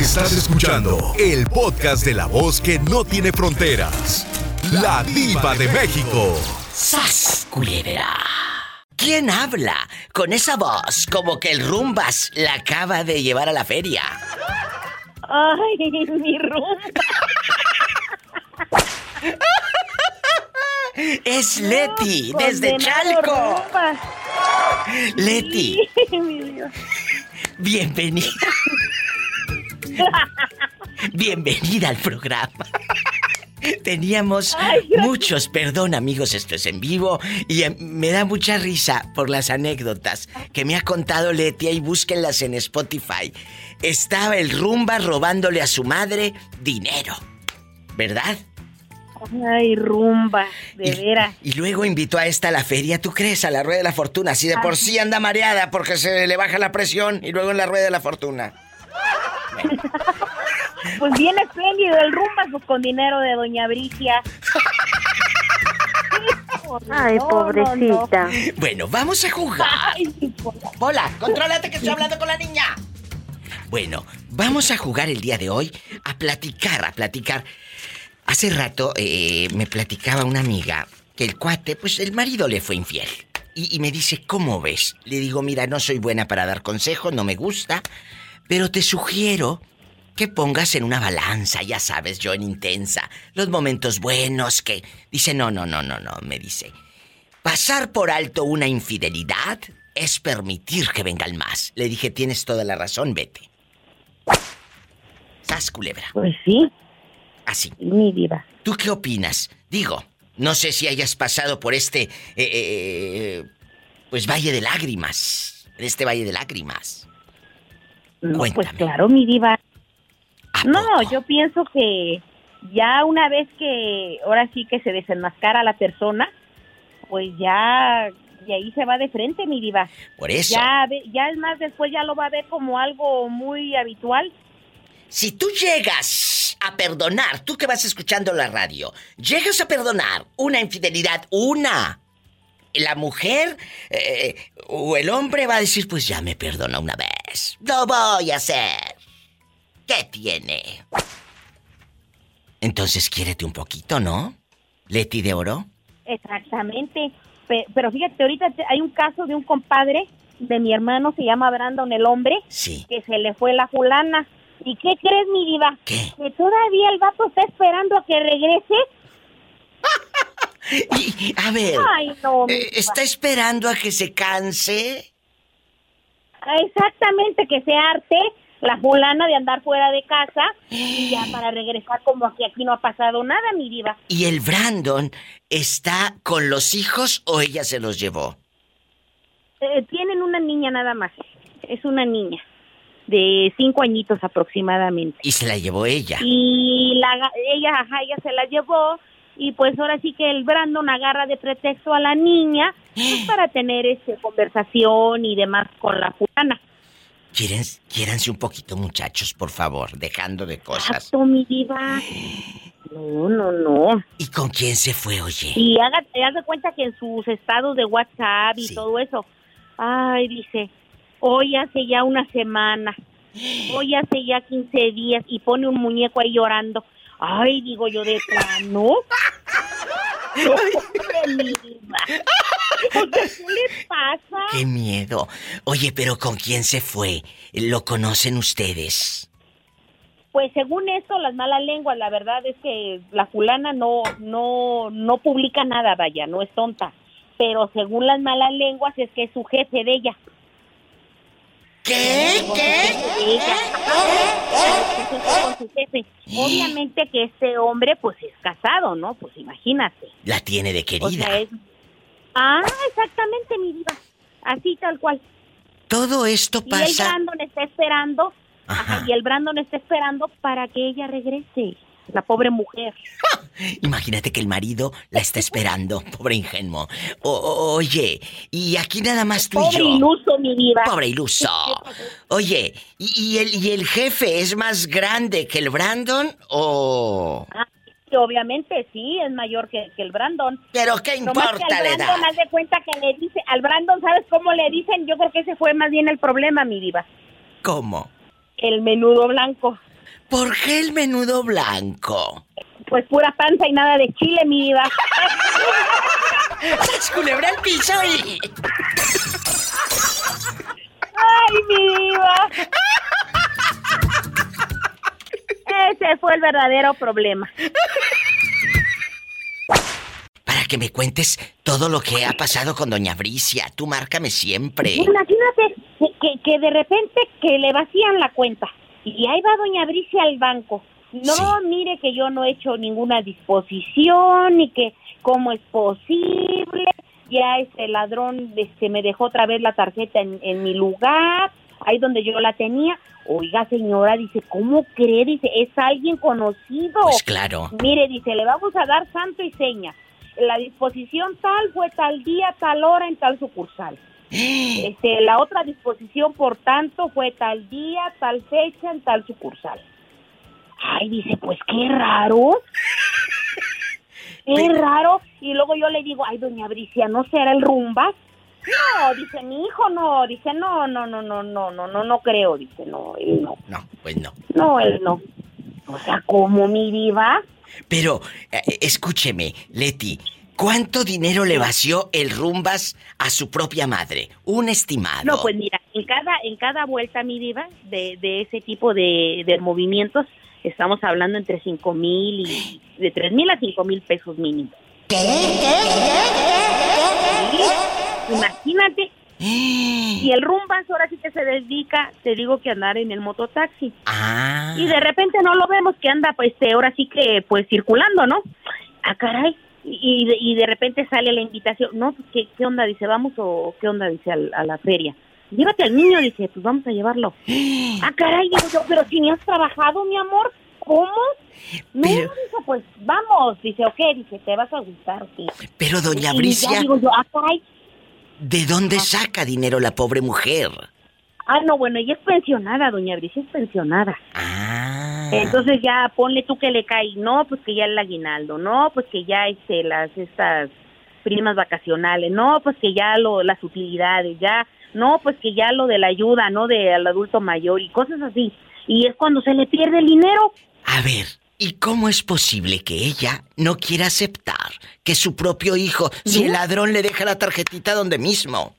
Estás escuchando el podcast de la voz que no tiene fronteras. La diva de México. ¡Sas, culebra! ¿Quién habla con esa voz como que el Rumbas la acaba de llevar a la feria? Ay, mi rumba. Es Leti, desde Chalco. Rumba. Leti, Sí, mi Dios. bienvenida. Bienvenida al programa. Teníamos Ay, muchos, perdón amigos, esto es en vivo y eh, me da mucha risa por las anécdotas que me ha contado Leti y búsquenlas en Spotify. Estaba el rumba robándole a su madre dinero, ¿verdad? Ay, rumba, de Y- veras. Y luego invitó a esta a la feria, ¿tú crees? A la rueda de la fortuna. Así de por sí anda mareada porque se le baja la presión y luego en la rueda de la fortuna. Pues bien espléndido el rumba pues, con dinero de doña Bricia. Ay, No, no, no. pobrecita. Bueno, vamos a jugar. Ay, mi pola. Hola, contrólate que estoy hablando con la niña. Bueno, vamos a jugar el día de hoy a platicar, a platicar. Hace rato eh, me platicaba una amiga que el cuate, pues el marido le fue infiel. Y, y me dice, ¿cómo ves? Le digo, mira, no soy buena para dar consejos, no me gusta, pero te sugiero que pongas en una balanza, ya sabes, yo en intensa, los momentos buenos que... Dice, no, no, no, no, no, me dice. Pasar por alto una infidelidad es permitir que vengan más. Le dije, tienes toda la razón, vete. Sas culebra. Pues sí, Así. mi diva. ¿Tú qué opinas? Digo, no sé si hayas pasado por este. eh, eh, pues Valle de Lágrimas. Este Valle de Lágrimas. No, pues claro, mi diva. ¿A No, yo pienso que ya una vez que ahora sí que se desenmascara la persona, pues ya y ahí se va de frente, mi diva. Por eso. Ya ya es más después ya lo va a ver como algo muy habitual. Si tú llegas a perdonar, tú que vas escuchando la radio, llegas a perdonar una infidelidad, una. La mujer eh, o el hombre va a decir, pues ya me perdona una vez. Lo voy a hacer. ¿Qué tiene? Entonces quiérete un poquito, ¿no? Leti de oro. Exactamente. Pe- Pero fíjate, ahorita hay un caso de un compadre de mi hermano, se llama Brandon el hombre, Sí. que se le fue la fulana. ¿Y qué crees, mi diva? ¿Qué? Que todavía el vato está esperando a que regrese. Y, a ver, Ay, no. mi eh. ¿está esperando a que se canse? Exactamente, que se arte la fulana de andar fuera de casa y ya para regresar como que aquí no ha pasado nada, mi diva. ¿Y el Brandon está con los hijos o ella se los llevó? Eh, tienen una niña nada más. Es una niña de cinco añitos aproximadamente. Y se la llevó ella. Y la, ella, ajá, ella se la llevó y pues ahora sí que el Brandon agarra de pretexto a la niña pues, para tener este conversación y demás con la fulana. ¿Quieren, quiéranse un poquito, muchachos, por favor, dejando de cosas. Exacto, mi diva. No, no, no. ¿Y con quién se fue, oye? Y haga, haz de cuenta que en sus estados de WhatsApp y Sí. todo eso, ay, dice, hoy hace ya una semana, hoy hace ya 15 días y pone un muñeco ahí llorando. Ay, digo yo de plano. Oye, ¿Qué le pasa? ¡Qué miedo! Oye, pero ¿con quién se fue? ¿Lo conocen ustedes? Pues según esto, las malas lenguas, la verdad es que la fulana no, no, no publica nada, vaya, no es tonta. Pero según las malas lenguas es que es su jefe de ella. ¿Qué? ¿Qué? Obviamente que este hombre pues es casado, ¿no? Pues imagínate. La tiene de O querida. sea, es... Ah, exactamente, mi diva. Así tal cual. Todo esto Y el pasa... Brandon está esperando, Ajá. ajá, y el Brandon está esperando para que ella regrese. La pobre mujer. Imagínate que el marido la está esperando, pobre ingenuo. O- oye, y aquí nada más tú y Pobre yo. iluso, mi diva. Pobre iluso. Oye, ¿y, y el, ¿y el jefe es más grande que el Brandon o...? Ah, obviamente sí, es mayor que, que el Brandon. Pero qué Nomás que importa al Brandon, haz de cuenta que le dice, al Brandon, ¿sabes cómo le dicen? Yo creo que ese fue más bien el problema, mi diva. ¿Cómo? El menudo blanco. ¿Por qué el menudo blanco? Pues pura panza y nada de chile, mi diva. ¡Sas culebra al piso y... ¡Ay, mi diva! Ese fue el verdadero problema. Para que me cuentes todo lo que ha pasado con Doña Bricia. Tú márcame siempre. Imagínate que, que de repente que le vacían la cuenta. Y ahí va Doña Bricia al banco. No, mire que yo no he hecho ninguna disposición ni que cómo es posible. Ya este ladrón este, me dejó otra vez la tarjeta en, en mi lugar, ahí donde yo la tenía. Oiga, señora, dice, ¿cómo cree? Dice, es alguien conocido. Pues claro. Mire, dice, le vamos a dar santo y seña. La disposición tal fue tal día, tal hora, en tal sucursal. Este, la otra disposición, por tanto, fue tal día, tal fecha, en tal sucursal. Ay, dice, pues qué raro. Qué raro. Y luego yo le digo, ay, doña Bricia, ¿no será el rumba? No, dice mi hijo, no, dice no, no, no, no, no, no, no, no creo, dice no, él no. No, pues no. No, él no. O sea, como mi diva. Pero, eh, escúcheme, Leti, ¿cuánto dinero le vació el rumbas a su propia madre? Un estimado. No, pues mira, en cada, en cada vuelta, mi diva, de, de ese tipo de, de movimientos, estamos hablando entre cinco mil y de tres mil a cinco mil pesos mínimo. ¿Qué? Imagínate. Y el rumbas ahora sí que se dedica, te digo que andar en el mototaxi. Ah. Y de repente no lo vemos que anda, pues, ahora sí que, pues, circulando, ¿no? Ah, caray. Y de, y de repente sale la invitación. No, pues, ¿qué, qué onda? Dice, ¿vamos o qué onda? Dice, al- a, la feria. Llévate al niño, dice, pues vamos a llevarlo. Ah, caray, digo yo, pero si ni has trabajado, mi amor, ¿cómo? No, Pero- dice, pues vamos. Dice, ok, dice, te vas a gustar, sí. Pero, doña Y ya Bricia, digo yo, ah, caray. ¿de dónde saca dinero la pobre mujer? Ah, no, bueno, ella es pensionada, doña Bricia es pensionada. Ah. Entonces ya ponle tú que le cae, no, pues que ya el aguinaldo, no, pues que ya este las estas primas vacacionales, no, pues que ya lo las utilidades, ya, no, pues que ya lo de la ayuda, no de al adulto mayor y cosas así. Y es cuando se le pierde el dinero. A ver, ¿y cómo es posible que ella no quiera aceptar que su propio hijo, si el ladrón le deja la tarjetita donde mismo?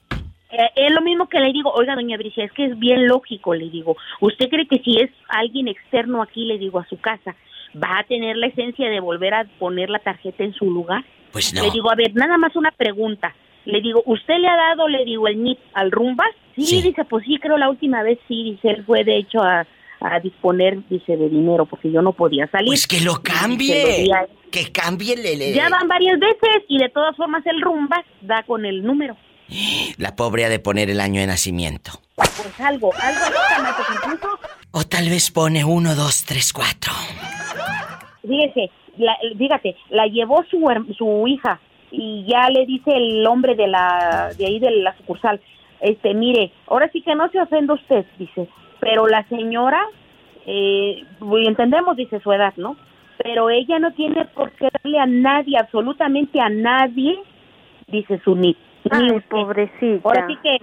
Eh, es lo mismo que le digo, oiga, doña Bricia, es que es bien lógico, le digo. ¿Usted cree que si es alguien externo aquí, le digo, a su casa, va a tener la esencia de volver a poner la tarjeta en su lugar? Pues no. Le digo, a ver, nada más una pregunta. Le digo, ¿usted le ha dado, le digo, el NIP al Rumbas? Sí, Sí. dice, pues sí, creo la última vez sí, dice, él fue de hecho a, a disponer, dice, de dinero, porque yo no podía salir. Pues que lo cambie. él. Que cambie el- Ya van varias veces y de todas formas el Rumbas da con el número. La pobre ha de poner el año de nacimiento. Pues algo, algo incluso O tal vez pone uno, dos, tres, cuatro. fíjese, la, fíjate, la llevó su, su hija y ya le dice el hombre de la de ahí de la sucursal, este, mire, ahora sí que no se ofenda usted, dice, pero la señora, eh, pues, entendemos, dice su edad, ¿no? Pero ella no tiene por qué darle a nadie, absolutamente a nadie, dice su NIP. Ni Ay, usted. pobrecita. Ahora sí que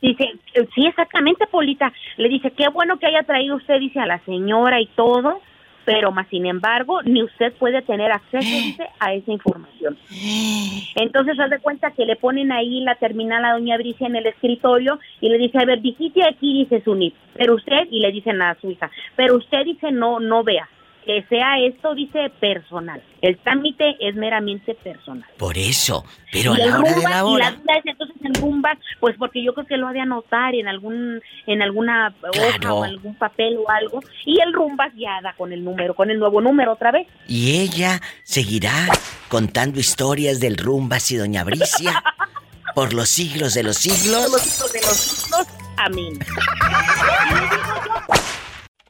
dice, eh, sí, exactamente, Polita. Le dice, qué bueno que haya traído usted, dice, a la señora y todo, pero más sin embargo, ni usted puede tener acceso, dice, a esa información. Entonces, haz de cuenta que le ponen ahí la terminal a doña Bricia en el escritorio y le dice, a ver, visite aquí, dice su NIP, pero usted, y le dicen a su hija, pero usted dice, no, no vea, que sea esto, dice, personal. El trámite es meramente personal. Por eso. Pero a Y el la hora de la y hora. la duda es entonces en Rumbas, pues porque yo creo que lo ha de anotar en algún en alguna hoja o algún papel o algo y el Rumbas ya da con el número, con el nuevo número otra vez. Y ella seguirá contando historias del Rumbas y Doña Bricia por los siglos de los siglos. los hijos de los siglos. Amén.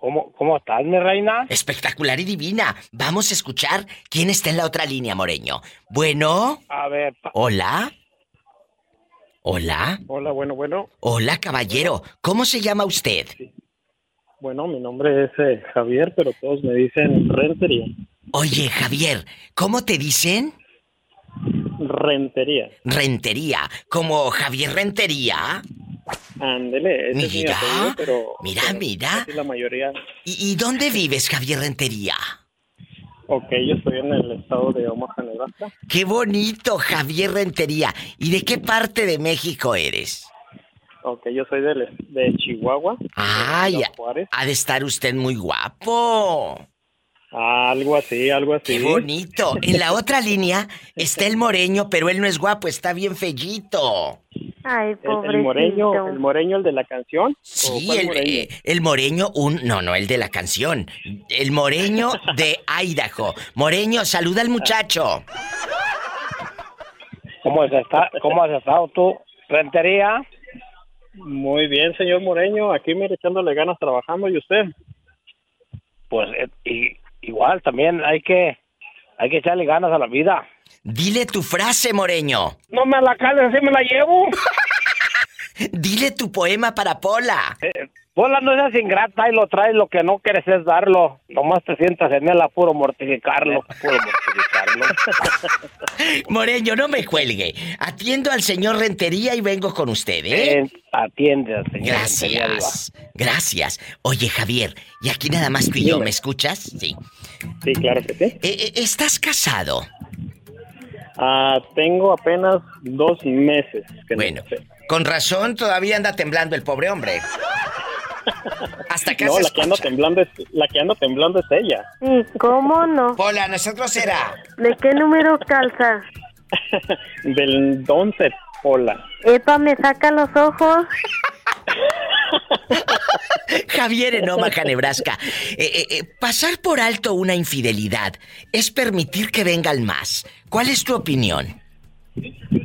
¿Cómo, ¿Cómo estás, mi reina? Espectacular y divina. Vamos a escuchar quién está en la otra línea, Moreño. Bueno, A ver, hola. Hola. hola, bueno, bueno. Hola, caballero. ¿Cómo se llama usted? Bueno, mi nombre es eh, Javier, pero todos me dicen Rentería. Oye, Javier, ¿cómo te dicen? Rentería. Rentería. ¿Como Javier Rentería? Ándele, ese es mi apellido, pero... mira, pero mira. la mayoría... ¿Y, y dónde vives, Javier Rentería? Ok, yo estoy en el estado de Omaha, Nebraska. Qué bonito, Javier Rentería. ¿Y de qué parte de México eres? Ok, yo soy de, de Chihuahua. Ay, de ha de estar usted muy guapo. Algo así, algo así. Qué bonito. En la otra línea está el moreño, pero él no es guapo, está bien fellito. Ay, El, pobrecito. el moreño, el moreño, el de la canción. ¿O Sí, cuál el, moreño? eh, el moreño, un... No, no, el de la canción. El moreño de Idaho. Moreño, saluda al muchacho. ¿Cómo has, estado, ¿Cómo has estado tú? ¿Rentería? Muy bien, señor Moreño. Aquí mire echándole ganas trabajando. ¿Y usted? Pues eh, y, igual también hay que hay que echarle ganas a la vida. Dile tu frase, moreño. No me la cales, así me la llevo. Dile tu poema para Pola. Eh, Pola, no seas ingrata y lo traes, lo que no quieres es darlo. Nomás te sientas en él a puro mortificarlo. Puro mortificarlo. Moreño, no me cuelgue. Atiendo al señor Rentería y vengo con usted, ¿eh? Eh, atiende al señor. Rentería, Gracias. Gracias. Oye, Javier, y aquí nada más tú y yo. ¿me escuchas? Sí. Sí, claro que sí. Eh, ¿Estás casado? Ah, tengo apenas dos meses. Que no Bueno, sé. con razón todavía anda temblando el pobre hombre. Hasta acá No, la que anda temblando es, la que anda temblando es ella. Sí, ¿cómo no? Pola, nosotros era. ¿De qué número calza? Del 11, Pola. Epa, me saca los ojos. Javier en Omaha, Nebraska. Eh, eh, eh, pasar por alto una infidelidad es permitir que vengan más. ¿Cuál es tu opinión?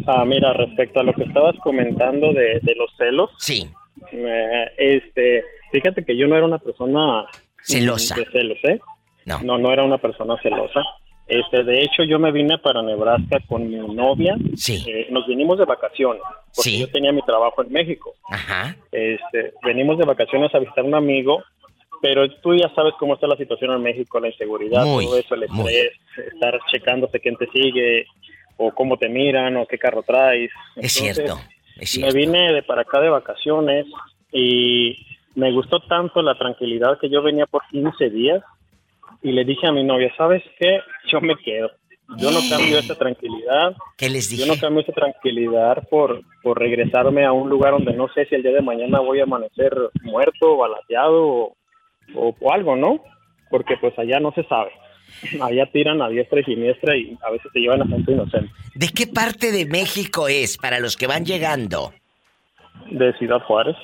Ah, mira, respecto a lo que estabas comentando de, de los celos, Sí. eh, este, fíjate que yo no era una persona Celosa. de celos, ¿eh? No. No, no era una persona celosa. Este, de hecho, yo me vine para Nebraska con mi novia. Sí. Eh, nos vinimos de vacaciones, porque Sí. yo tenía mi trabajo en México. Ajá. Este, venimos de vacaciones a visitar a un amigo, pero tú ya sabes cómo está la situación en México, la inseguridad, Muy, todo eso, el muy. estrés, estar checándose quién te sigue, o cómo te miran, o qué carro traes. Es Entonces, cierto. Es Me cierto. vine de para acá de vacaciones y me gustó tanto la tranquilidad que yo venía por 15 días y le dije a mi novia, ¿sabes qué? Yo me quedo. Yo no cambio esa tranquilidad, ¿Qué les yo dije? no cambio esa tranquilidad por, por regresarme a un lugar donde no sé si el día de mañana voy a amanecer muerto, balateado o, o, o algo, ¿no? Porque pues allá no se sabe. Allá tiran a diestra y siniestra y a veces te llevan a gente inocente. ¿De qué parte de México es para los que van llegando? De Ciudad Juárez.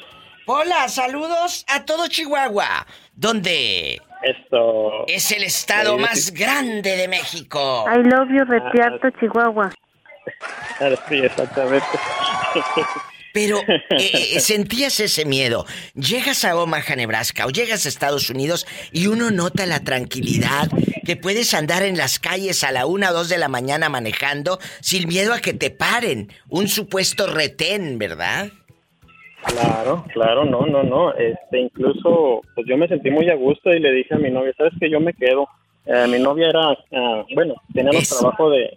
Hola, saludos a todo Chihuahua, donde Esto... es el estado Sí, más grande de México. I love you, Retiarto, Chihuahua. Sí, exactamente. Pero eh, eh, sentías ese miedo. Llegas a Omaha, Nebraska, o llegas a Estados Unidos y uno nota la tranquilidad que puedes andar en las calles a la una o dos de la mañana manejando sin miedo a que te paren. Un supuesto retén, ¿verdad? Claro, claro, no, no, no. Este, incluso, pues yo me sentí muy a gusto y le dije a mi novia, ¿sabes que Yo me quedo. Eh, mi novia era, ah, bueno, tenía los trabajo de,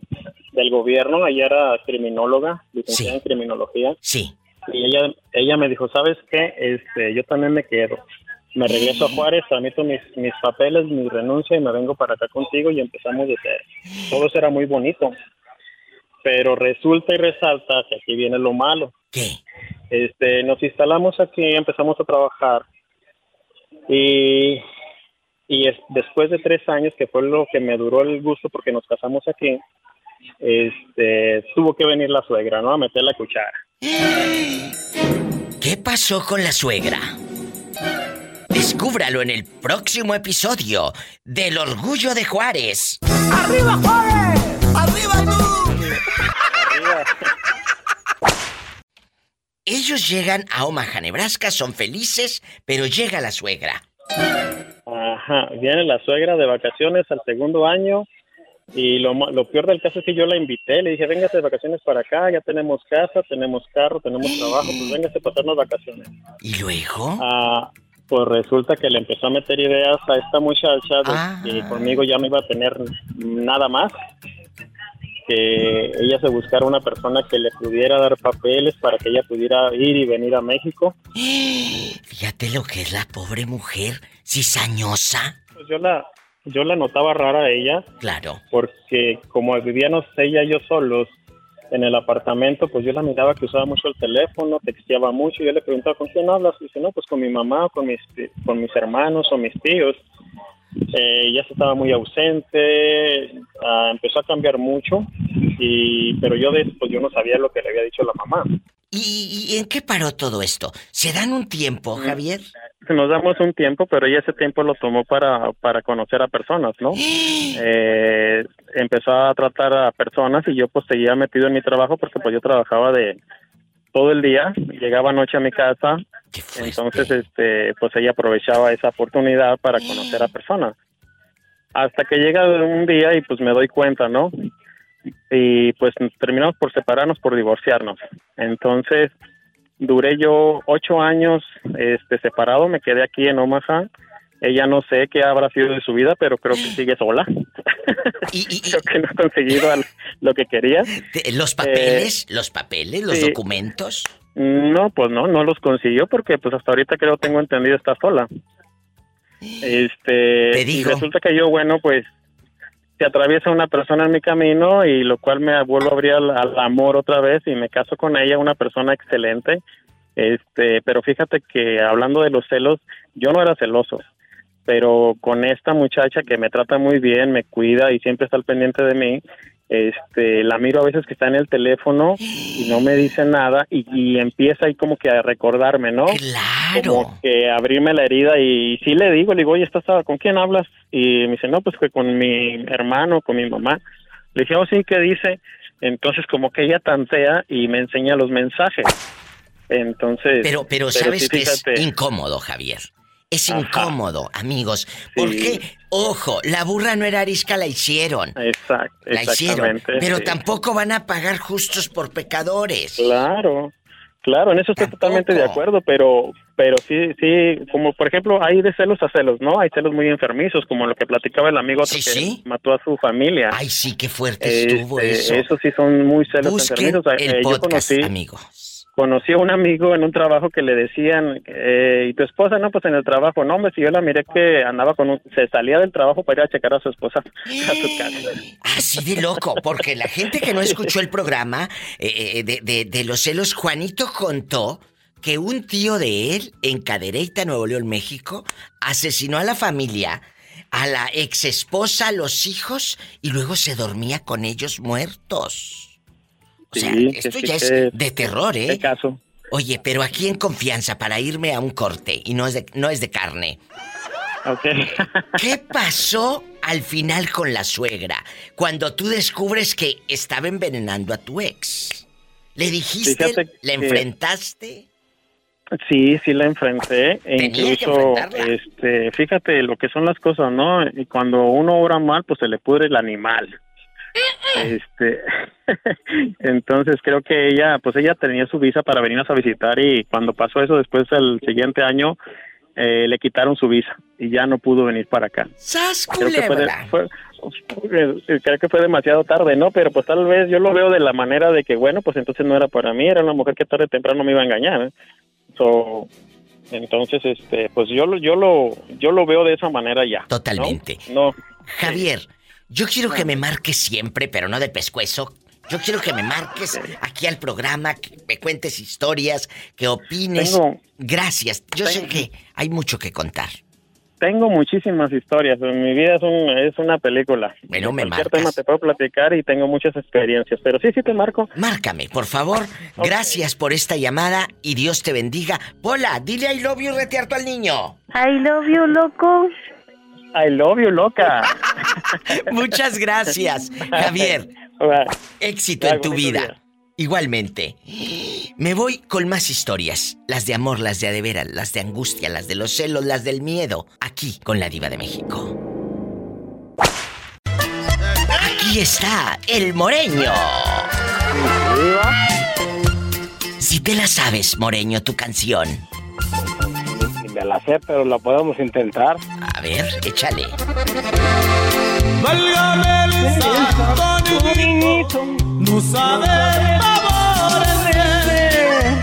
del gobierno, ella era criminóloga, licenciada Sí. en criminología, Sí. y ella, ella me dijo, ¿sabes qué? Este, yo también me quedo. Me regreso a Juárez, tramito mis, mis papeles, mi renuncia y me vengo para acá contigo y empezamos de cero. Todo eso era muy bonito. Pero resulta y resalta que aquí viene lo malo. ¿Qué? Este, nos instalamos aquí, empezamos a trabajar y, y es- después de tres años, que fue lo que me duró el gusto porque nos casamos aquí, este, tuvo que venir la suegra, ¿no? A meter la cuchara. ¿Qué pasó con la suegra? Descúbralo en el próximo episodio del Orgullo de Juárez. ¡Arriba! Ellos llegan a Omaha, Nebraska, son felices, pero llega la suegra. Ajá, viene la suegra de vacaciones al segundo año y lo, lo peor del caso es que yo la invité, le dije, véngase de vacaciones para acá, ya tenemos casa, tenemos carro, tenemos trabajo, pues véngase a pasarnos vacaciones. ¿Y luego? Ah, pues resulta que le empezó a meter ideas a esta muchacha de Ah. que conmigo ya no iba a tener nada más. Que ella se buscara una persona que le pudiera dar papeles para que ella pudiera ir y venir a México. Fíjate lo que es la pobre mujer, cizañosa. Pues yo la, yo la notaba rara a ella. Claro. Porque como vivíamos ella y yo solos en el apartamento, pues yo la miraba que usaba mucho el teléfono, texteaba mucho. Y yo le preguntaba, ¿con quién hablas? Y dice, no, pues con mi mamá, con mis, con mis hermanos o mis tíos. Eh, ya se estaba muy ausente, ah, empezó a cambiar mucho, y, pero yo de pues yo no sabía lo que le había dicho la mamá. ¿Y, y en qué paró todo esto? ¿Se dan un tiempo, Mm. Javier? Nos damos un tiempo, pero ella ese tiempo lo tomó para, para conocer a personas, ¿no? Eh, empezó a tratar a personas y yo pues seguía metido en mi trabajo porque pues yo trabajaba de todo el día, llegaba noche a mi casa. Entonces este pues ella aprovechaba esa oportunidad para conocer a personas. Hasta que llega un día y pues me doy cuenta, ¿no? Y pues terminamos por separarnos, por divorciarnos. Entonces duré yo ocho años este separado, me quedé aquí en Omaha. Ella no sé qué habrá sido de su vida, pero creo que sigue sola. ¿Y, y- y creo que no ha conseguido lo que quería. te- los papeles? ¿Los papeles? ¿Los sí. documentos? No, pues no, no los consiguió porque pues hasta ahorita creo tengo entendido está sola. Este, Te y resulta que yo, bueno, pues se atraviesa una persona en mi camino y lo cual me vuelvo a abrir al, al amor otra vez y me caso con ella, una persona excelente. Este, pero fíjate que hablando de los celos, yo no era celoso, pero con esta muchacha que me trata muy bien, me cuida y siempre está al pendiente de mí, este, la miro a veces que está en el teléfono y no me dice nada y, y empieza ahí como que a recordarme, ¿no? Claro. Como que abrirme la herida y sí le digo, le digo, oye, ¿estás, ¿con quién hablas? Y me dice, no, pues que con mi hermano, con mi mamá. Le dije, oh, sí, ¿qué dice? Entonces como que ella tantea y me enseña los mensajes. Entonces... Pero, pero sabes sí, que es incómodo, Javier. Es Ajá. incómodo, amigos. Sí. Porque, ojo, la burra no era arisca, la hicieron. Exacto, La hicieron. Pero sí. tampoco van a pagar justos por pecadores. Claro, claro, en eso estoy Tampoco. totalmente de acuerdo, pero pero sí, sí, como por ejemplo, hay de celos a celos, ¿no? Hay celos muy enfermizos, como lo que platicaba el amigo otro Sí, que sí. mató a su familia. Ay, sí, qué fuerte estuvo Este, eso. sí son muy celos Busquen enfermizos. el Eh, yo podcast, conocí, amigos. Conocí a un amigo en un trabajo que le decían, eh, ¿y tu esposa? No, pues en el trabajo. No, hombre, si yo la miré que andaba con un... Se salía del trabajo para ir a checar a su esposa a su casa. Así de loco, porque la gente que no escuchó el programa eh, eh, de, de- de los celos, Juanito contó que un tío de él en Cadereyta, Nuevo León, México, asesinó a la familia, a la ex esposa, a los hijos y luego se dormía con ellos muertos. O sea, Sí, esto sí ya es de terror, ¿Qué ¿eh? caso? Oye, pero aquí en confianza para irme a un corte y no es de, no es de carne. Ok. ¿Qué pasó al final con la suegra cuando tú descubres que estaba envenenando a tu ex? ¿Le dijiste? Fíjate ¿Le que- enfrentaste? Sí, sí la enfrenté. E incluso, enfrentarla. este, fíjate lo que son las cosas, ¿no? Y cuando uno obra mal, pues se le pudre el animal. Este, entonces creo que ella, pues ella tenía su visa para venirnos a visitar y cuando pasó eso, después el siguiente año eh, le quitaron su visa y ya no pudo venir para acá. ¡Sas Creo que fue, de- culebra! fue- creo que fue demasiado tarde, ¿no? Pero pues tal vez yo lo veo de la manera de que, bueno, pues entonces no era para mí, era una mujer que tarde o temprano me iba a engañar. ¿eh? So, entonces, este, pues yo lo, yo lo, yo lo veo de esa manera ya. Totalmente. No, Javier, yo quiero que me marques siempre, pero no de pescuezo. Yo quiero que me marques aquí al programa, que me cuentes historias, que opines. Tengo- Gracias. Yo sé que hay mucho que contar. tengo muchísimas historias. Mi vida es, un, es una película. Bueno, De me cualquier marcas. tema te puedo platicar y tengo muchas experiencias. Pero sí, sí te marco. Márcame, por favor. Gracias por esta llamada y Dios te bendiga. Pola, dile I love you retearto al niño. I love you, loco. I love you, loca. Muchas gracias, Javier. Éxito en tu vida. Igualmente. Me voy con más historias. Las de amor, las de adeveras, las de angustia, las de los celos, las del miedo. Aquí con la diva de México. Aquí está el moreño. Si te la sabes, moreño, tu canción. Me la sé, pero la podemos intentar. A ver, échale. Válgame Antonio no sabe.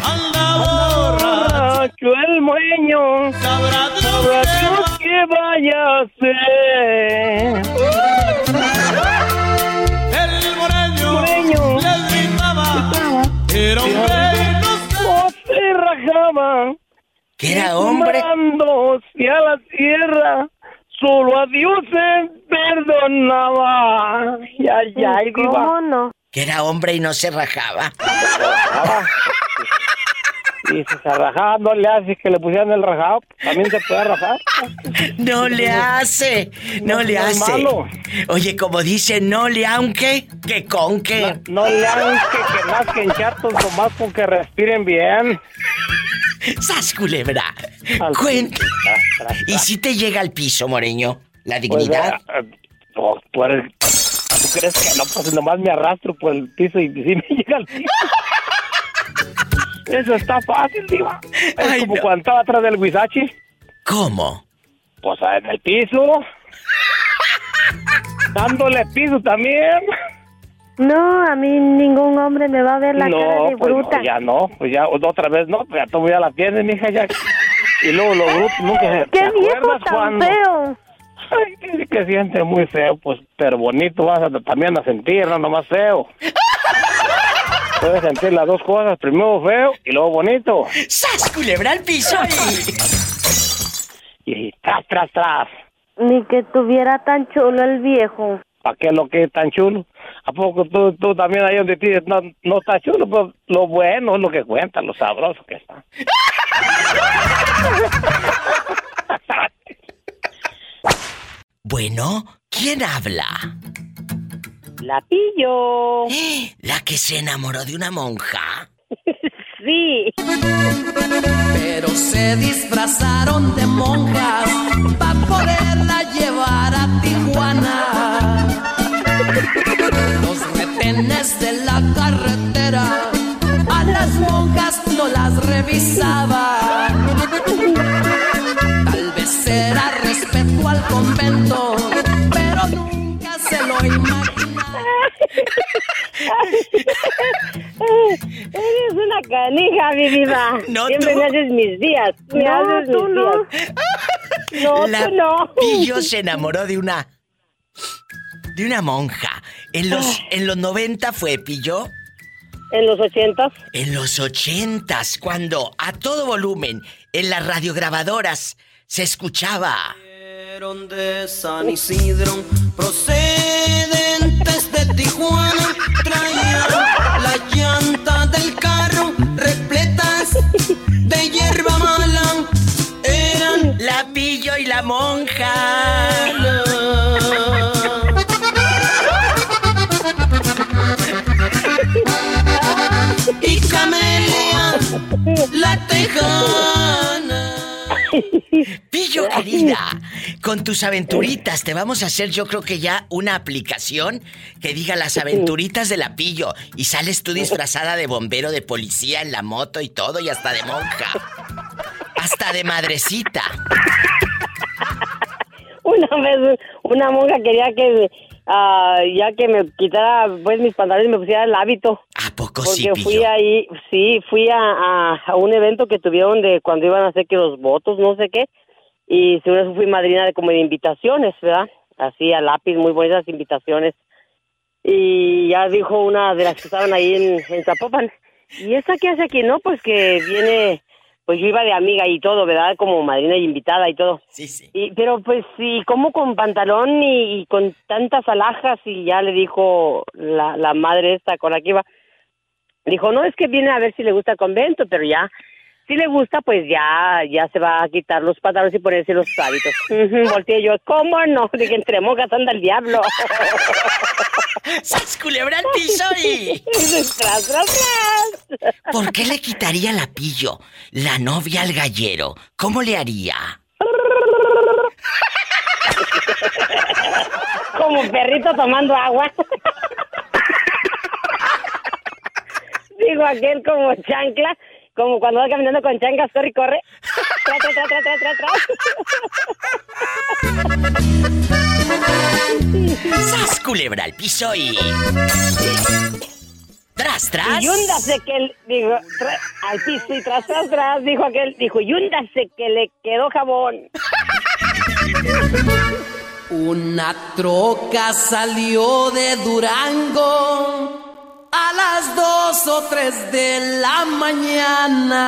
Anda borracho el moño. Sabrá Dios que vaya a ser. El moreño, le gritaba, era hombre y no se rajaba. Que era hombre. Y a la tierra, solo a Dios se perdonaba. Ay, ay, ay, ¿Cómo no? Que era hombre y no se rajaba. Y si se rajaba, no le hace que le pusieran el rajado. También se puede rajar. No le hace, no le hace. malo. Oye, como dice, no le aunque, que con que. No le hagan que, que nazquen chatos nomás con que respiren bien. ¡Sas, culebra! Cuen- ¿Y si te llega al piso, Moreño? ¿La Pues, dignidad? oh, tú, eres- ¿tú crees que no? Pues nomás me arrastro por el piso y sí me llega al piso. Eso está fácil, diva. Es como cuando estaba atrás del Huizachi. ¿Cómo? Pues en el piso. Dándole piso también. No, a mí ningún hombre me va a ver la no, cara de pues bruta. no, ya no. Pues ya otra vez no. Pues ya tú ya la tienes, mija, ya. Y luego lo bruto nunca se... ¡Qué ¿te viejo tan cuando? feo! Ay, que, que siente muy feo, pues, pero bonito vas a, también a sentir, no nomás feo. Puedes sentir las dos cosas, primero feo y luego bonito. ¡Sas, culebra al piso! Y tras, tras, tras. Ni que tuviera tan chulo el viejo. ¿Para qué lo que es tan chulo? ¿A poco tú, tú también ahí donde tienes no, no está chulo? Pues lo bueno es lo que cuenta, lo sabroso que está. Bueno, ¿quién habla? La pillo. ¿La que se enamoró de una monja? Sí. Pero se disfrazaron de monjas para poderla llevar a Tijuana. Los retenes de la carretera a las monjas no las revisaban. Tal vez era respeto al convento, Eres una canija, mi vida. No, Siempre tú. me haces mis días. Me No, haces tú mis no. días. No, La tú no. Pillo se enamoró de una... De una monja. En los, en los 90 fue, Pillo. En los ochentas. En los ochentas, cuando a todo volumen en las radiograbadoras se escuchaba. de San Isidro, procedentes de Tijuana, traían la llanta del carro repletas de hierba mala. Eran la pillo y la monja. Y Camelia, la tejana. Pillo querida, con tus aventuritas te vamos a hacer yo creo que ya una aplicación que diga las aventuritas de la Pillo y sales tú disfrazada de bombero, de policía en la moto y todo y hasta de monja. Hasta de madrecita. Una vez una monja quería que ah, ya que me quitara pues mis pantalones y me pusiera el hábito. ¿A poco Porque sí, fui ahí, sí, fui a, a- a un evento que tuvieron de cuando iban a hacer que los votos, no sé qué. Y según eso fui madrina de como de invitaciones, ¿verdad? Así a lápiz, muy bonitas invitaciones. Y ya dijo una de las que estaban ahí en, en Zapopan. ¿Y esta qué hace aquí? No, pues que viene, pues yo iba de amiga y todo, ¿verdad? Como madrina y invitada y todo. Sí, sí. Y, pero pues sí, como con pantalón y, y con tantas alhajas y ya le dijo la, la madre esta con la que iba, dijo, no, es que viene a ver si le gusta el convento, pero ya, si le gusta, pues ya, ya se va a quitar los pantalones y ponerse los hábitos. Volteé yo, ¿cómo no? Dije, entre monjas anda el diablo. ¡Sas culebra al piso y... tras, tras, tras. ¿Por qué le quitaría la Pillo la novia al gallero? ¿Cómo le haría? Como perrito tomando agua. Digo aquel como chancla, como cuando vas caminando con chanclas, corre y corre. Tra, tra, tra, tra, tra, tra, tra. ¡Sas culebra al piso y... Tras, tras. Y húndase que él, dijo, al piso y tras, tras, tras, dijo aquel, dijo, y húndase que le quedó jabón. Una troca salió de Durango a las dos o tres de la mañana.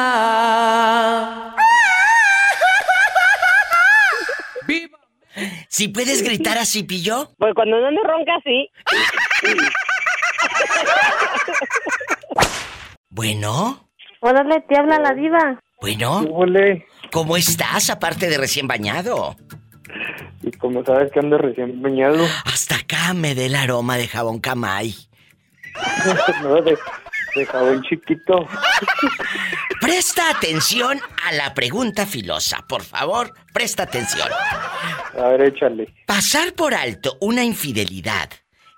Si puedes gritar así, pillo. Pues cuando no me ronca así. Bueno. Hola, te habla la diva. Bueno. ¿Cómo estás aparte de recién bañado? Y como sabes que ando recién bañado. Hasta acá me dé el aroma de jabón camay. no, de, de jabón chiquito. Presta atención a la pregunta filosa, por favor, presta atención. A ver, échale. Pasar por alto una infidelidad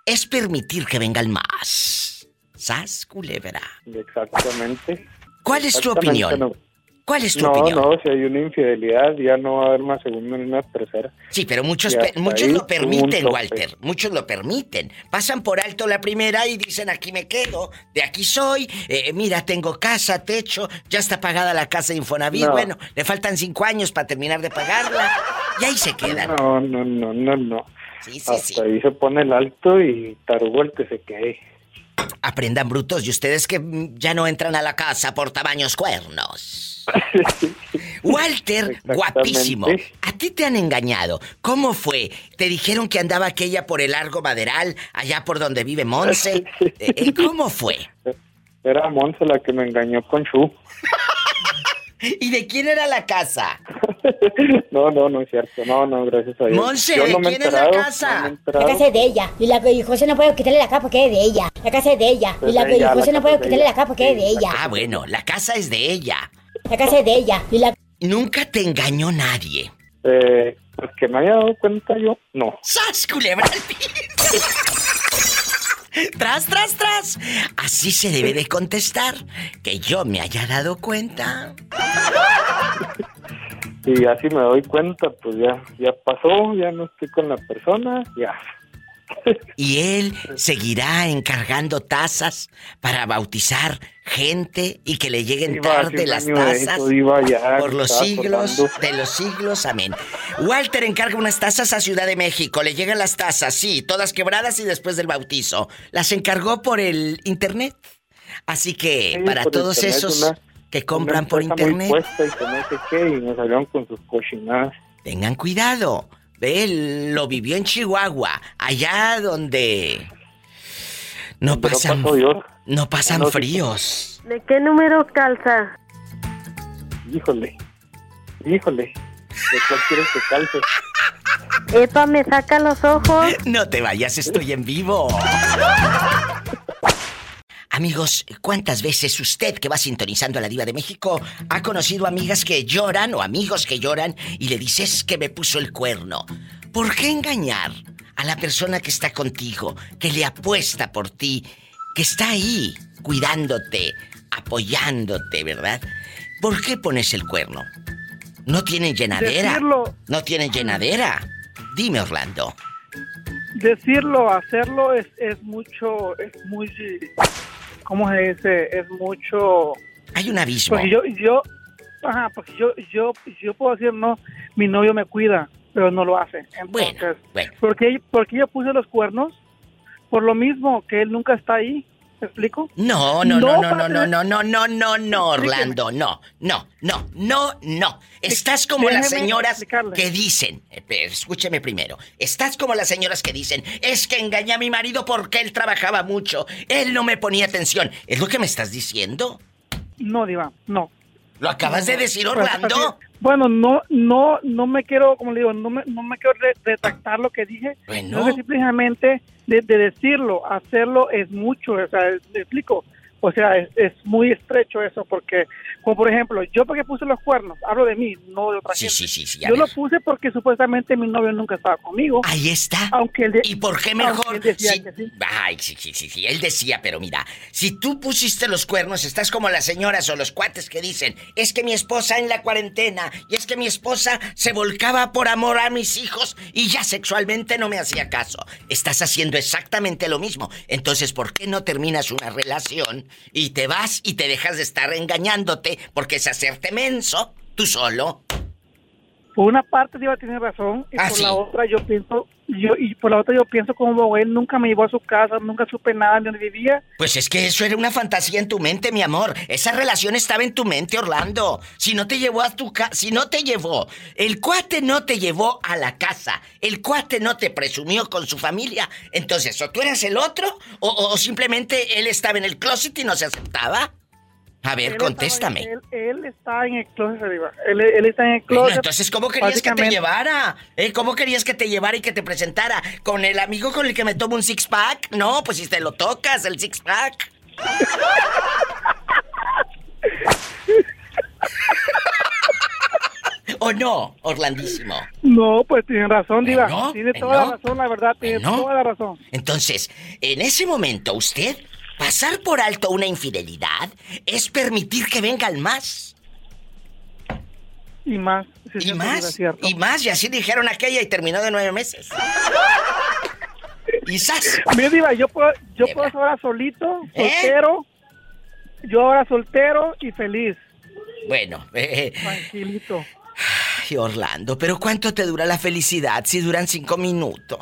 es permitir que vengan más. ¿Sas, culebra? Exactamente. ¿Cuál es tu opinión? no. ¿Cuál es tu no, opinión? no, si hay una infidelidad ya no va a haber más segunda ni una tercera. Sí, pero muchos, pe- muchos lo permiten. Walter. Muchos lo permiten. Pasan por alto la primera y dicen, aquí me quedo, de aquí soy. eh, mira, tengo casa, techo, ya está pagada la casa de Infonavit. No. Bueno, le faltan cinco años para terminar de pagarla. Y ahí se quedan. No, no, no, no, no. Sí, sí, Hasta sí. ahí se pone el alto y tarugo el que se quede. Aprendan brutos y ustedes que mm, ya no entran a la casa por tamaños cuernos. Walter, guapísimo. A ti te han engañado. ¿Cómo fue? ¿Te dijeron que andaba aquella por el largo maderal, allá por donde vive Monse? Eh, eh, ¿Cómo fue? Era Monse la que me engañó con Chu. ¿Y de quién era la casa? No, no, no es cierto. No, no, gracias a Dios. Monse, ¿de no quién es la casa? no La casa es de ella. Y, la, José no puede quitarle la capa porque es de ella. La casa es de ella. Y, la, ella, José la no puede de quitarle ella. la capa porque es de ella. Ah, bueno, la casa es de ella. La casa es de ella. Y la... Nunca te engañó nadie. Eh, pues que me haya dado cuenta yo, no. ¡Sas, culebra! Tras, tras, tras. Así se debe de contestar. Que yo me haya dado cuenta. Y así me doy cuenta, pues ya, ya pasó, ya no estoy con la persona, ya. Y él seguirá encargando tazas para bautizar gente y que le lleguen Diva, tarde las tazas. eso, Diva, ya por los siglos acordando. de los siglos, amén. Walter encarga unas tazas a Ciudad de México. Le llegan las tazas, sí, todas quebradas y después del bautizo. Las encargó por el internet. Así que Sí, para todos internet, esos una- que compran por muy internet, puesta y que no sé qué, y me salieron con sus cochinadas. tengan cuidado. Ve, él lo vivió en Chihuahua, allá donde no pasan, no pasan fríos. ¿De qué número calza? Híjole, híjole, ¿de cuál quieres que calce? Epa, me saca los ojos. No te vayas, estoy en vivo. Amigos, ¿cuántas veces usted que va sintonizando a la diva de México ha conocido amigas que lloran o amigos que lloran y le dices que me puso el cuerno? ¿Por qué engañar a la persona que está contigo, que le apuesta por ti, que está ahí cuidándote, apoyándote, ¿verdad? ¿Por qué pones el cuerno? No tienen llenadera. Decirlo. No tienen llenadera. Dime, Orlando. Decirlo, hacerlo es, es mucho, es muy, ¿cómo se dice? Es mucho... Hay un abismo. Porque yo, yo, ajá, porque yo, yo, yo puedo decir, no, mi novio me cuida, pero no lo hace. Entonces, ¿por, qué, por qué yo puse los cuernos? Por lo mismo, que él nunca está ahí. ¿Me explico? No, no, no, no, no, no, no, no, no, no, no. Orlando, no, no, no, no, no. Estás como las señoras que dicen, eh, escúcheme primero, estás como las señoras que dicen, es que engañé a mi marido porque él trabajaba mucho, él no me ponía atención. ¿Es lo que me estás diciendo? No, Diva, no. ¿Lo acabas de decir, Pues, Orlando? Bueno, no, no, no me quiero, como le digo, no me, no me quiero re- retractar lo que dije. Bueno. No que simplemente de, de decirlo, hacerlo es mucho, o sea, le explico. O sea, es, es muy estrecho eso porque, como por ejemplo, yo porque puse los cuernos, hablo de mí, no de otra Sí, gente. sí, sí, sí, yo lo puse porque supuestamente mi novio nunca estaba conmigo. Ahí está. Aunque él de- ¿Y por qué mejor? él decía Sí- que sí. Ay, sí, sí, sí, sí. Él decía, pero mira, si tú pusiste los cuernos, estás como las señoras o los cuates que dicen, es que mi esposa en la cuarentena, y es que mi esposa se volcaba por amor a mis hijos y ya sexualmente no me hacía caso. Estás haciendo exactamente lo mismo. Entonces, ¿por qué no terminas una relación y te vas y te dejas de estar engañándote porque es hacerte menso tú solo? Por una parte iba a tener razón y Ah, por sí. la otra yo pienso, yo y por la otra yo pienso como él nunca me llevó a su casa, nunca supe nada de dónde vivía. Pues es que eso era una fantasía en tu mente, mi amor. Esa relación estaba en tu mente, Orlando. Si no te llevó a tu casa, si no te llevó, el cuate no te llevó a la casa, el cuate no te presumió con su familia. Entonces, o tú eras el otro, o, o simplemente él estaba en el closet y no se aceptaba. A ver, Él contéstame. estaba- Él, él está en el closet arriba. Él, él está en el Bueno, closet. entonces, ¿cómo querías que te llevara? ¿Eh? ¿Cómo querías que te llevara y que te presentara? ¿Con el amigo con el que me tomo un six-pack? No, pues si te lo tocas, el six-pack. ¿O no, Orlandísimo? No, pues tiene razón, Diva. Tiene toda la razón, la verdad, tiene toda la razón. Entonces, en ese momento, usted, pasar por alto una infidelidad es permitir que vengan más. Y más. Y más, y más, y así dijeron aquella y terminó de nueve meses. ¡zas! Mira, Diva, yo puedo, yo puedo ahora solito, ¿Eh? soltero. Yo ahora soltero y feliz. Bueno, eh, Tranquilito. ay, Orlando, pero ¿cuánto te dura la felicidad si duran cinco minutos?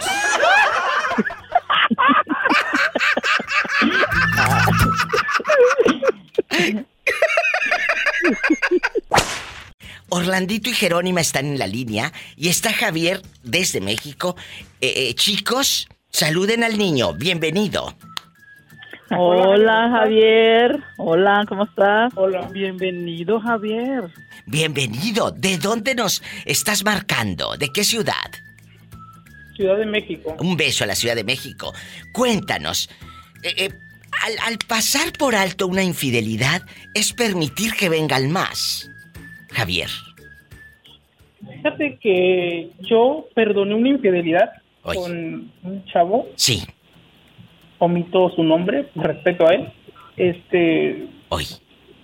Orlandito y Jerónima están en la línea y está Javier desde México. Eh, eh, chicos, saluden al niño. Bienvenido. Hola Javier, hola, ¿cómo estás? Hola, bienvenido Javier. Bienvenido. ¿De dónde nos estás marcando? ¿De qué ciudad? Ciudad de México. Un beso a la Ciudad de México. Cuéntanos, eh, eh, al, al pasar por alto una infidelidad es permitir que vengan más. Javier. Fíjate que yo perdoné una infidelidad con un chavo, Sí. omito su nombre respeto a él. Este. Hoy.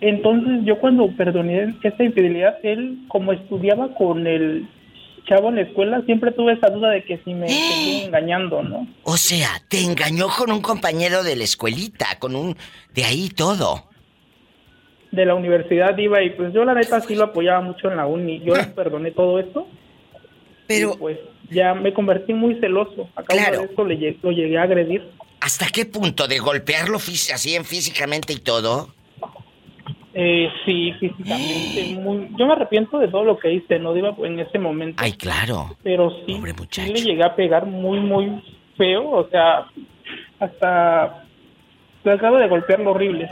Entonces yo cuando perdoné esta infidelidad, él como estudiaba con el chavo en la escuela, siempre tuve esa duda de que si me seguía engañando, ¿no? O sea, te engañó con un compañero de la escuelita, con un... De ahí todo. De la universidad iba y pues yo la neta sí lo apoyaba mucho en la uni. Yo Ah. les perdoné todo esto. Pero... Y, pues ya me convertí muy celoso. A causa Claro. de esto le lo llegué a agredir. ¿Hasta qué punto de golpearlo así en físicamente y todo? Eh, sí, físicamente. Muy... Yo me arrepiento de todo lo que hice, no digo en ese momento. Ay, claro. Pero sí, sí le llegué a pegar muy, muy feo. O sea, hasta trataba de golpearlo horrible.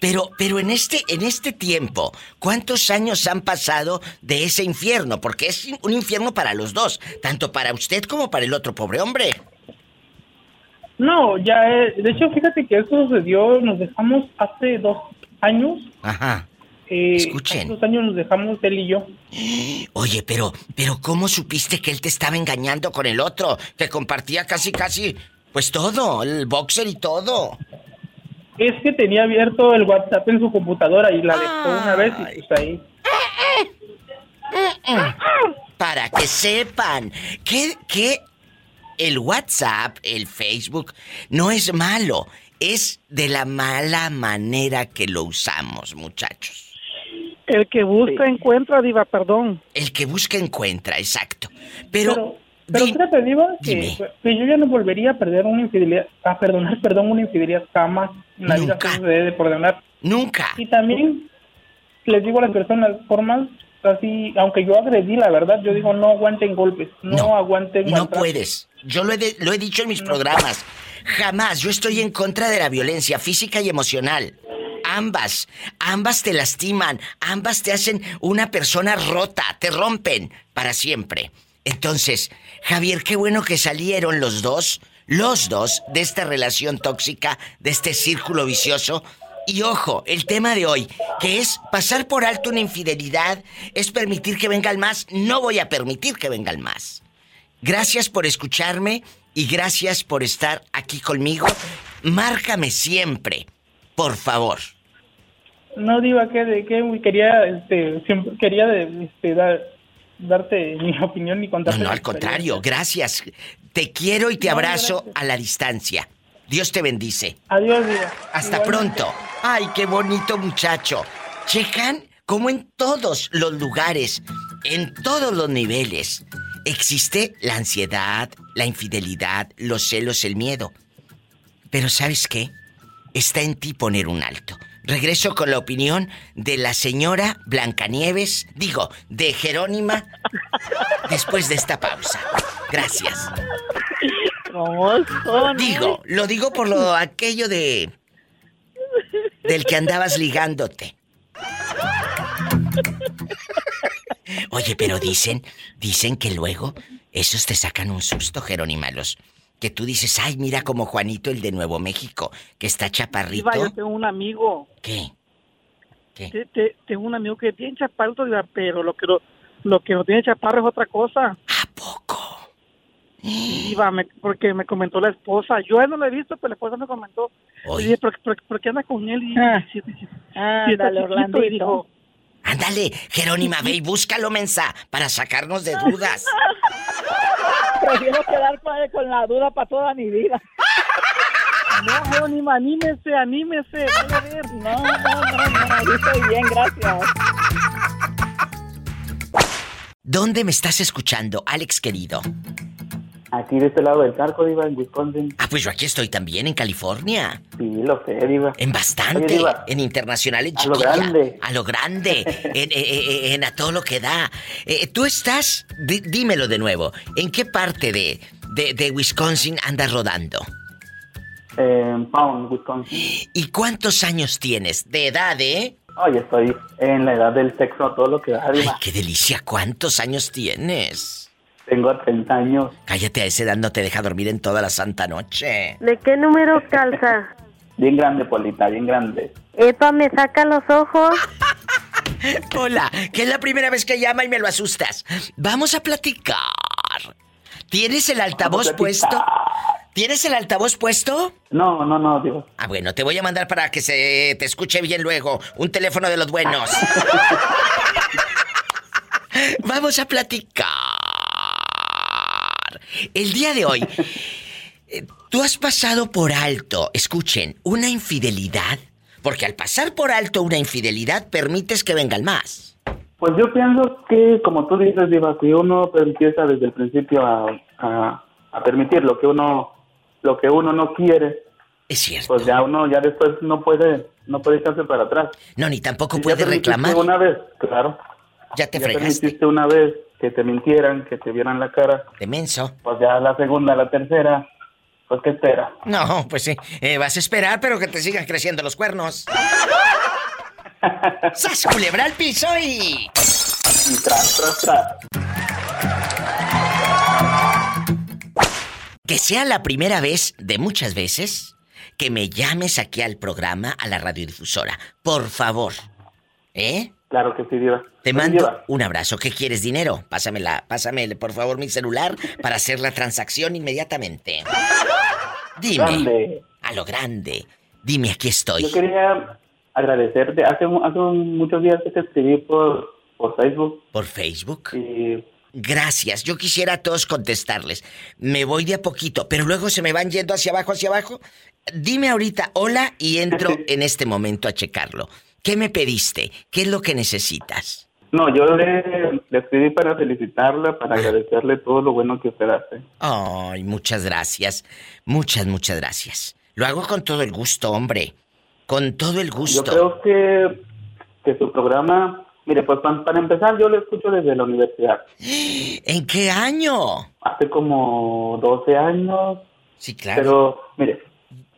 Pero, pero en este, en este tiempo, ¿cuántos años han pasado de ese infierno? Porque es un infierno para los dos, tanto para usted como para el otro pobre hombre. No, ya, eh, de hecho, fíjate que eso sucedió, nos dejamos hace dos años. Ajá. Eh, Escuchen. Hace dos años nos dejamos él y yo. Oye, pero, pero ¿cómo supiste que él te estaba engañando con el otro? Que compartía casi, casi, pues todo, el boxer y todo. Es que tenía abierto el WhatsApp en su computadora y la dejó una vez y pues ahí. Para que sepan que, que el WhatsApp, el Facebook, no es malo. Es de la mala manera que lo usamos, muchachos. El que busca encuentra, Diva, perdón. El que busca encuentra, exacto. Pero, Pero fíjate, Diva, que, que yo ya no volvería a perder una infidelidad, a perdonar, perdón, una infidelidad jamás. En la vida Nunca. se debe de perdonar. Nunca. Y también les digo a las personas, formas así, aunque yo agredí, la verdad, yo digo, no aguanten golpes, no, aguanten No maltrato. puedes. Yo lo he, de- lo he dicho en mis programas. Jamás. Yo estoy en contra de la violencia física y emocional. Ambas, ambas te lastiman, ambas te hacen una persona rota, te rompen para siempre. Entonces, Javier, qué bueno que salieron los dos, los dos, de esta relación tóxica, de este círculo vicioso, Y ojo, el tema de hoy, que es pasar por alto una infidelidad, es permitir que venga el más. No voy a permitir que venga el más. Gracias por escucharme y gracias por estar aquí conmigo. Márcame siempre, por favor. No, Diva, que de que quería, este, siempre, quería este, dar, darte mi opinión y contarte. No, no, al contrario, gracias. Te quiero y te abrazo a la distancia. Dios te bendice. Adiós, Diva. Hasta pronto. Ay, qué bonito muchacho. Checan como en todos los lugares, en todos los niveles, existe la ansiedad, la infidelidad, los celos, el miedo. Pero ¿sabes qué? Está en ti poner un alto. Regreso con la opinión de la señora Blancanieves, digo, de Jerónima, después de esta pausa. Gracias. Digo, lo digo por lo aquello de del que andabas ligándote. Oye, pero dicen, dicen que luego esos te sacan un susto, Jerónimalos. Que tú dices, ay, mira como Juanito, el de Nuevo México, que está chaparrito. yo tengo un amigo. ¿Qué? ¿Qué? tengo un amigo que tiene chaparrito, pero lo que, lo, que no tiene chaparro es otra cosa. ¿A poco? Iba, porque me comentó la esposa. Yo no lo he visto, pero la esposa me comentó. Oye, ¿por, qué anda con él? Y, ah, Orlando. Y dijo, Ándale, Jerónima, ve y búscalo, mensa, para sacarnos de dudas. Prefiero quedar con la duda para toda mi vida. No, Jerónima, anímese, anímese. No, no, no, no, yo estoy bien, gracias. ¿Dónde me estás escuchando, Alex querido? Aquí de este lado del charco, Diva, en Wisconsin. Ah, pues yo aquí estoy también, en California. Sí, lo sé, Diva. En bastante. en internacional, en A lo grande. A lo grande. en, a todo lo que da. Eh, Tú estás, dímelo de nuevo, ¿en qué parte de, de, Wisconsin andas rodando? En Pound, Wisconsin. ¿Y cuántos años tienes de edad, eh? Ay, estoy en la edad del sexo a todo lo que da, Diva. Ay, qué delicia. ¿Cuántos años tienes? Tengo 30 años. Cállate, a ese edad no te deja dormir en toda la santa noche. ¿De qué número calza? Bien grande, Polita, bien grande. Epa, me saca los ojos. Hola, que es la primera vez que llama y me lo asustas. Vamos a platicar. ¿Tienes el altavoz puesto? ¿Tienes el altavoz puesto? No, no, no, digo. Ah, bueno, te voy a mandar para que se te escuche bien luego. Un teléfono de los buenos. Vamos a platicar. El día de hoy, eh, tú has pasado por alto, escuchen, una infidelidad, porque al pasar por alto una infidelidad permites que vengan más. Pues yo pienso que, como tú dices, Diva, que uno empieza desde el principio a, permitir lo que uno lo que uno no quiere. Es cierto. Pues ya uno ya después no puede no puede echarse para atrás. No, ni tampoco puede reclamar. Una vez, claro. Ya te ya fregaste. una vez que te mintieran, que te vieran la cara. De menso. Pues ya la segunda, la tercera, pues ¿qué espera? No, pues sí, eh, vas a esperar, pero que te sigan creciendo los cuernos. ¡Sas, culebra al piso y... Y tras, tras, tras. Que sea la primera vez de muchas veces que me llames aquí al programa, a la radiodifusora. Por favor. ¿Eh? Claro que sí, Diva. Te mando un abrazo. ¿Qué quieres? ¿Dinero? Pásamela, pásame, por favor, mi celular para hacer la transacción inmediatamente. Dime. A lo grande. Dime, aquí estoy. Yo quería agradecerte. Hace, hace muchos días que te escribí por, por Facebook. ¿Por Facebook? Y... Gracias. Yo quisiera a todos contestarles. Me voy de a poquito, pero luego se me van yendo hacia abajo, hacia abajo. Dime ahorita hola y entro en este momento a checarlo. ¿Qué me pediste? ¿Qué es lo que necesitas? No, yo le, escribí para felicitarla, para agradecerle todo lo bueno que usted hace. Ay, muchas gracias. Muchas, muchas gracias. Lo hago con todo el gusto, hombre. Con todo el gusto. Yo creo que, que su programa... Mire, pues para, empezar, yo lo escucho desde la universidad. ¿En qué año? Hace como 12 años. Sí, claro. Pero, mire,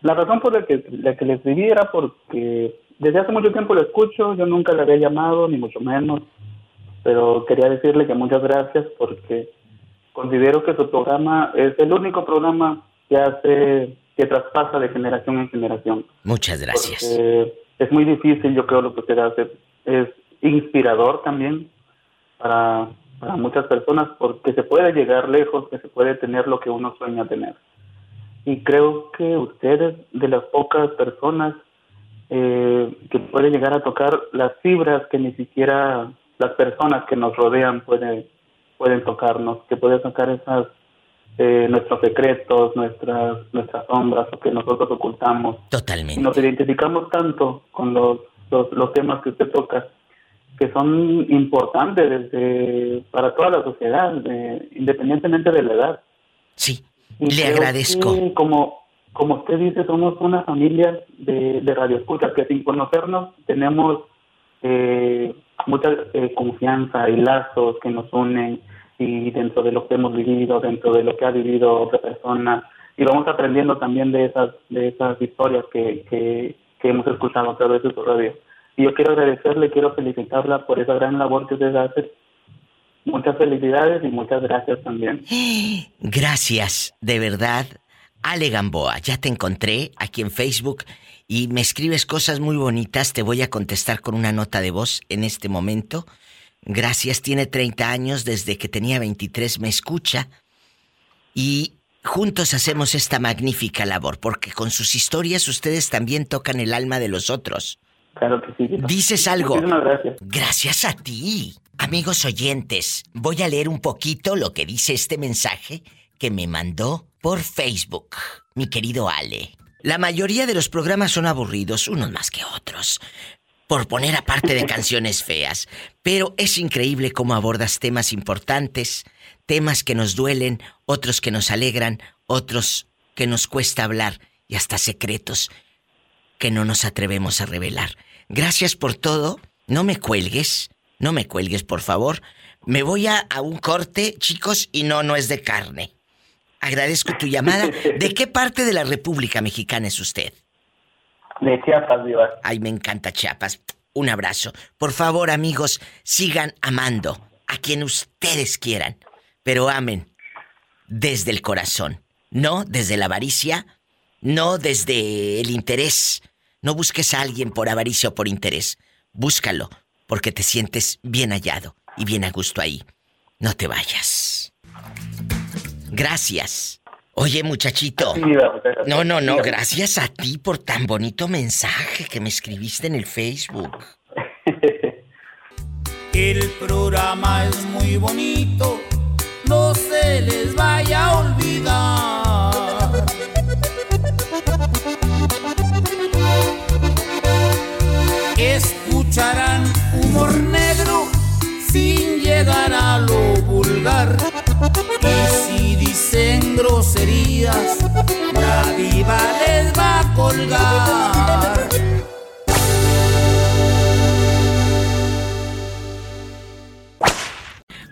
la razón por la que, la que le escribí era porque desde hace mucho tiempo lo escucho, yo nunca le había llamado, ni mucho menos, pero quería decirle que muchas gracias porque considero que su programa es el único programa que hace, que traspasa de generación en generación. Muchas gracias. es es muy difícil, yo creo, lo que usted hace. Es inspirador también para, para muchas personas porque se puede llegar lejos, que se puede tener lo que uno sueña tener. Y creo que ustedes, de las pocas personas eh, que puede llegar a tocar las fibras que ni siquiera las personas que nos rodean pueden, pueden tocarnos, que pueden tocar esas eh, nuestros secretos, nuestras nuestras sombras, lo que nosotros ocultamos. Totalmente. nos identificamos tanto con los, los, temas que usted toca, que son importantes desde, para toda la sociedad, independientemente de la edad. Sí, le agradezco. como, como usted dice, somos una familia de, de radioescuchas que sin conocernos tenemos eh, mucha eh, confianza y lazos que nos unen y dentro de lo que hemos vivido, dentro de lo que ha vivido otra persona y vamos aprendiendo también de esas de esas historias que, que, hemos escuchado a través de su radio. Y yo quiero agradecerle, quiero felicitarla por esa gran labor que usted hace. Muchas felicidades y muchas gracias también. Gracias, de verdad. Ale Gamboa, ya te encontré aquí en Facebook y me escribes cosas muy bonitas. Te voy a contestar con una nota de voz en este momento. Gracias, tiene 30 años, desde que tenía 23 me escucha y juntos hacemos esta magnífica labor, porque con sus historias ustedes también tocan el alma de los otros. Claro que sí. Dices algo. Gracias. gracias a ti. Amigos oyentes, voy a leer un poquito lo que dice este mensaje que me mandó por Facebook, mi querido Ale. La mayoría de los programas son aburridos, unos más que otros por poner aparte de canciones feas. Pero es increíble cómo abordas temas importantes, temas que nos duelen, otros que nos alegran, otros que nos cuesta hablar y hasta secretos que no nos atrevemos a revelar. Gracias por todo. No me cuelgues, no me cuelgues, por favor. Me voy a, a un corte, chicos, y no, no es de carne. Agradezco tu llamada. ¿De qué parte de la República Mexicana es usted? De Chiapas, Diva. Ay, me encanta Chiapas. Un abrazo. Por favor, amigos, sigan amando a quien ustedes quieran, pero amen desde el corazón, no desde la avaricia, no desde el interés. No busques a alguien por avaricia o por interés. Búscalo porque te sientes bien hallado y bien a gusto ahí. No te vayas. Gracias. Oye, muchachito. No, no, no, gracias a ti por tan bonito mensaje que me escribiste en el Facebook. El programa es muy bonito, no se les vaya a olvidar. Escucharán humor negro sin llegar a lo vulgar. Y si dicen groserías, la diva les va a colgar.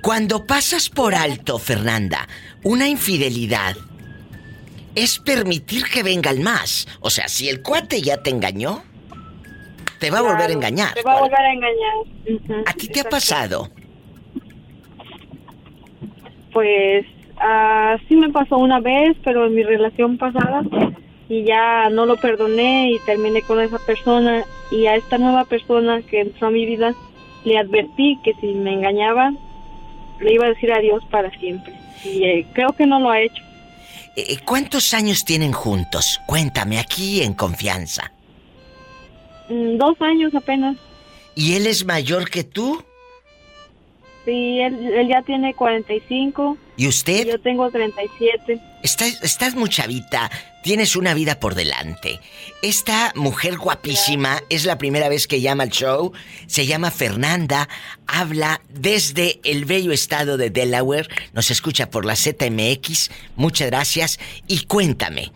Cuando pasas por alto, Fernanda, una infidelidad, es permitir que venga el más. O sea, si el cuate ya te engañó, te va a volver a engañar. Te va a volver a engañar. ¿A ti te ha pasado? Pues uh, sí me pasó una vez, pero en mi relación pasada y ya no lo perdoné y terminé con esa persona y a esta nueva persona que entró a mi vida le advertí que si me engañaba le iba a decir adiós para siempre y eh, creo que no lo ha hecho. Eh, ¿Cuántos años tienen juntos? Cuéntame aquí en confianza. Mm, dos años apenas. ¿Y él es mayor que tú? Sí, él, ya tiene 45. ¿Y usted? yo tengo 37. Estás, estás muy chavita, tienes una vida por delante. Esta mujer guapísima es la primera vez que llama al show. Se llama Fernanda, habla desde el bello estado de Delaware, nos escucha por la ZMX. Muchas gracias y cuéntame,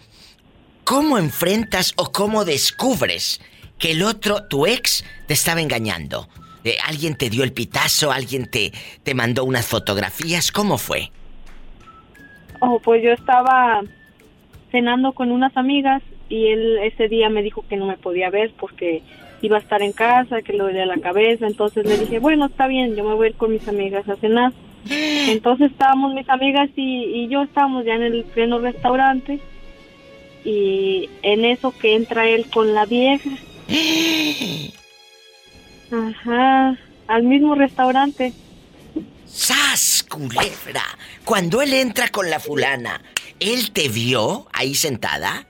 ¿cómo enfrentas o cómo descubres que el otro, tu ex, te estaba engañando? Eh, ¿Alguien te dio el pitazo? ¿Alguien te, te mandó unas fotografías? ¿Cómo fue? Oh, pues yo estaba cenando con unas amigas y él ese día me dijo que no me podía ver porque iba a estar en casa, que le dolía la cabeza. Entonces le dije, bueno, está bien, yo me voy a ir con mis amigas a cenar. Entonces estábamos mis amigas y, y yo estábamos ya en el pleno restaurante y en eso que entra él con la vieja Ajá, al mismo restaurante. ¡Sas, culebra! Cuando él entra con la fulana, ¿él te vio ahí sentada?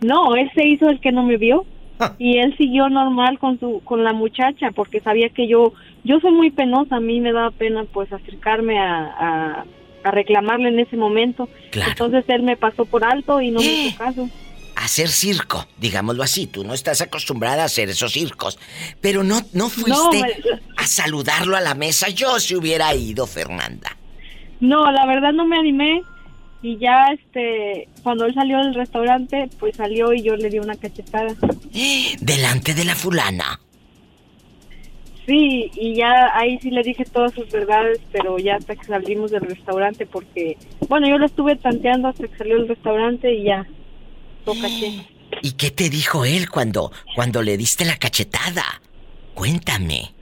No, él se hizo el que no me vio. Ah. Y él siguió normal con su con la muchacha porque sabía que yo yo soy muy penosa, a mí me daba pena pues acercarme a, a, reclamarle en ese momento. Entonces él me pasó por alto y no me hizo caso hacer circo, digámoslo así. Tú no estás acostumbrada a hacer esos circos. Pero no, no fuiste a saludarlo a la mesa. Yo se hubiera ido, Fernanda. No, la verdad no me animé. Y ya, este, cuando él salió del restaurante, pues salió y yo le di una cachetada. Delante de la fulana. Sí, y ya ahí sí le dije todas sus verdades, pero ya hasta que salimos del restaurante, porque, bueno, yo lo estuve tanteando hasta que salió del restaurante y ya, ¿Y qué te dijo él cuando, cuando le diste la cachetada? Cuéntame.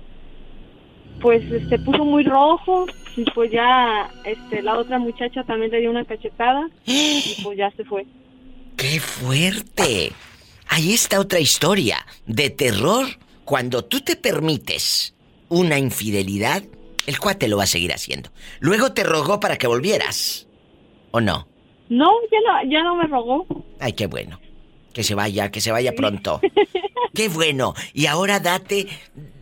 Pues se este, puso muy rojo y pues ya este, la otra muchacha también le dio una cachetada y pues ya se fue. ¡Qué fuerte! Ahí está otra historia de terror. Cuando tú te permites una infidelidad, el cuate lo va a seguir haciendo. Luego te rogó para que volvieras. ¿O no? No, ya no, ya no me rogó. Ay, qué bueno. Que se vaya, que se vaya pronto. qué bueno. Y ahora date,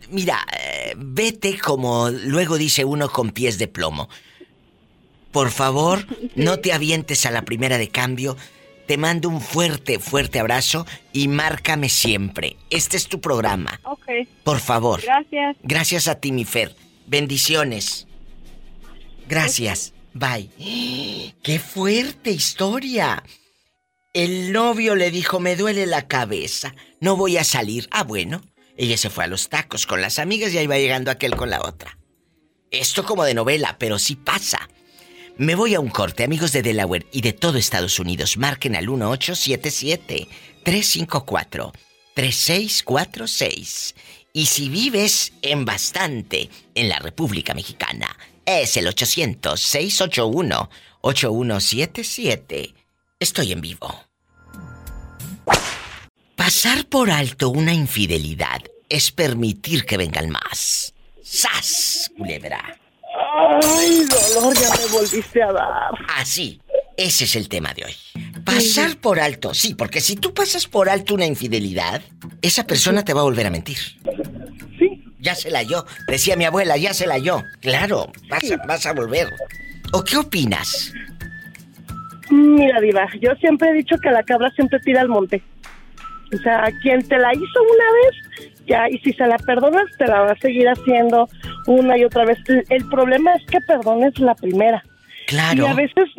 mira, eh, vete como luego dice uno con pies de plomo. Por favor, no te avientes a la primera de cambio. Te mando un fuerte, fuerte abrazo y márcame siempre. Este es tu programa. Ok. Por favor. Gracias. Gracias a ti, mi Fer. Bendiciones. Gracias. Bye. ¡Qué fuerte historia! El novio le dijo, me duele la cabeza, no voy a salir. Ah, bueno. Ella se fue a los tacos con las amigas y ahí va llegando aquel con la otra. Esto como de novela, pero sí pasa. Me voy a un corte, amigos de Delaware y de todo Estados Unidos. Marquen al 1877-354-3646. Y si vives en bastante en la República Mexicana, es el 800-681-8177. Estoy en vivo. Pasar por alto una infidelidad es permitir que vengan más. ¡Sas, culebra! ¡Ay, dolor! Ya me volviste a dar. Así. Ese es el tema de hoy. Pasar por alto, sí, porque si tú pasas por alto una infidelidad, esa persona te va a volver a mentir. Ya se la yo. Decía mi abuela, ya se la yo. Claro, vas, a, vas a volver. ¿O qué opinas? Mira, Diva, yo siempre he dicho que la cabra siempre tira al monte. O sea, quien te la hizo una vez, ya, y si se la perdonas, te la va a seguir haciendo una y otra vez. El problema es que perdones la primera. Claro. Y a veces,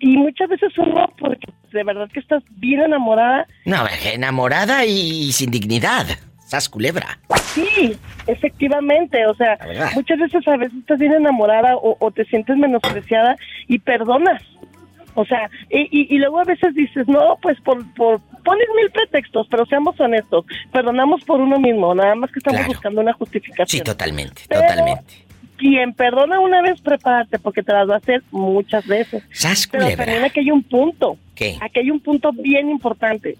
y muchas veces uno, porque de verdad que estás bien enamorada. No, enamorada y sin dignidad culebra. Sí, efectivamente, o sea, muchas veces a veces estás bien enamorada o, te sientes menospreciada y perdonas. O sea, y, luego a veces dices, no, pues por, por, pones mil pretextos, pero seamos honestos, perdonamos por uno mismo, nada más que estamos buscando una justificación. Sí, totalmente, totalmente. Quien perdona una vez, prepárate, porque te las va a hacer muchas veces. Pero también aquí hay un punto. ¿Qué? Aquí hay un punto bien importante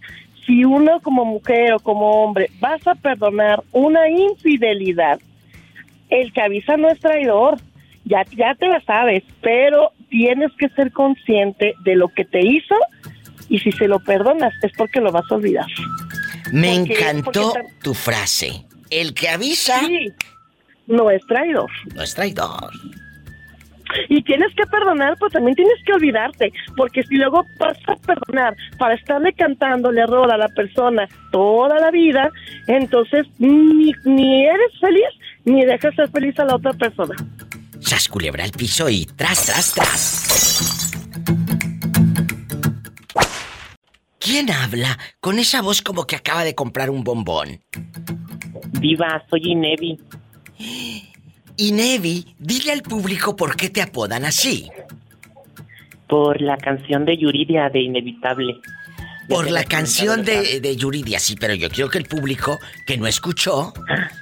si uno como mujer o como hombre vas a perdonar una infidelidad, el que avisa no es traidor, ya, ya te la sabes, pero tienes que ser consciente de lo que te hizo y si se lo perdonas es porque lo vas a olvidar. Me encantó tu frase. El que avisa no es traidor. No es traidor y tienes que perdonar, pues también tienes que olvidarte, porque si luego vas a perdonar para estarle cantando el error a la persona toda la vida, entonces ni, ni eres feliz ni dejas ser feliz a la otra persona. Sas culebra el piso y tras, tras, tras. ¿Quién habla con esa voz como que acaba de comprar un bombón? Viva, soy Inevi. Y Nevi, dile al público por qué te apodan así. Por la canción de Yuridia de Inevitable. Por la canción de, de, Yuridia, sí, pero yo quiero que el público que no escuchó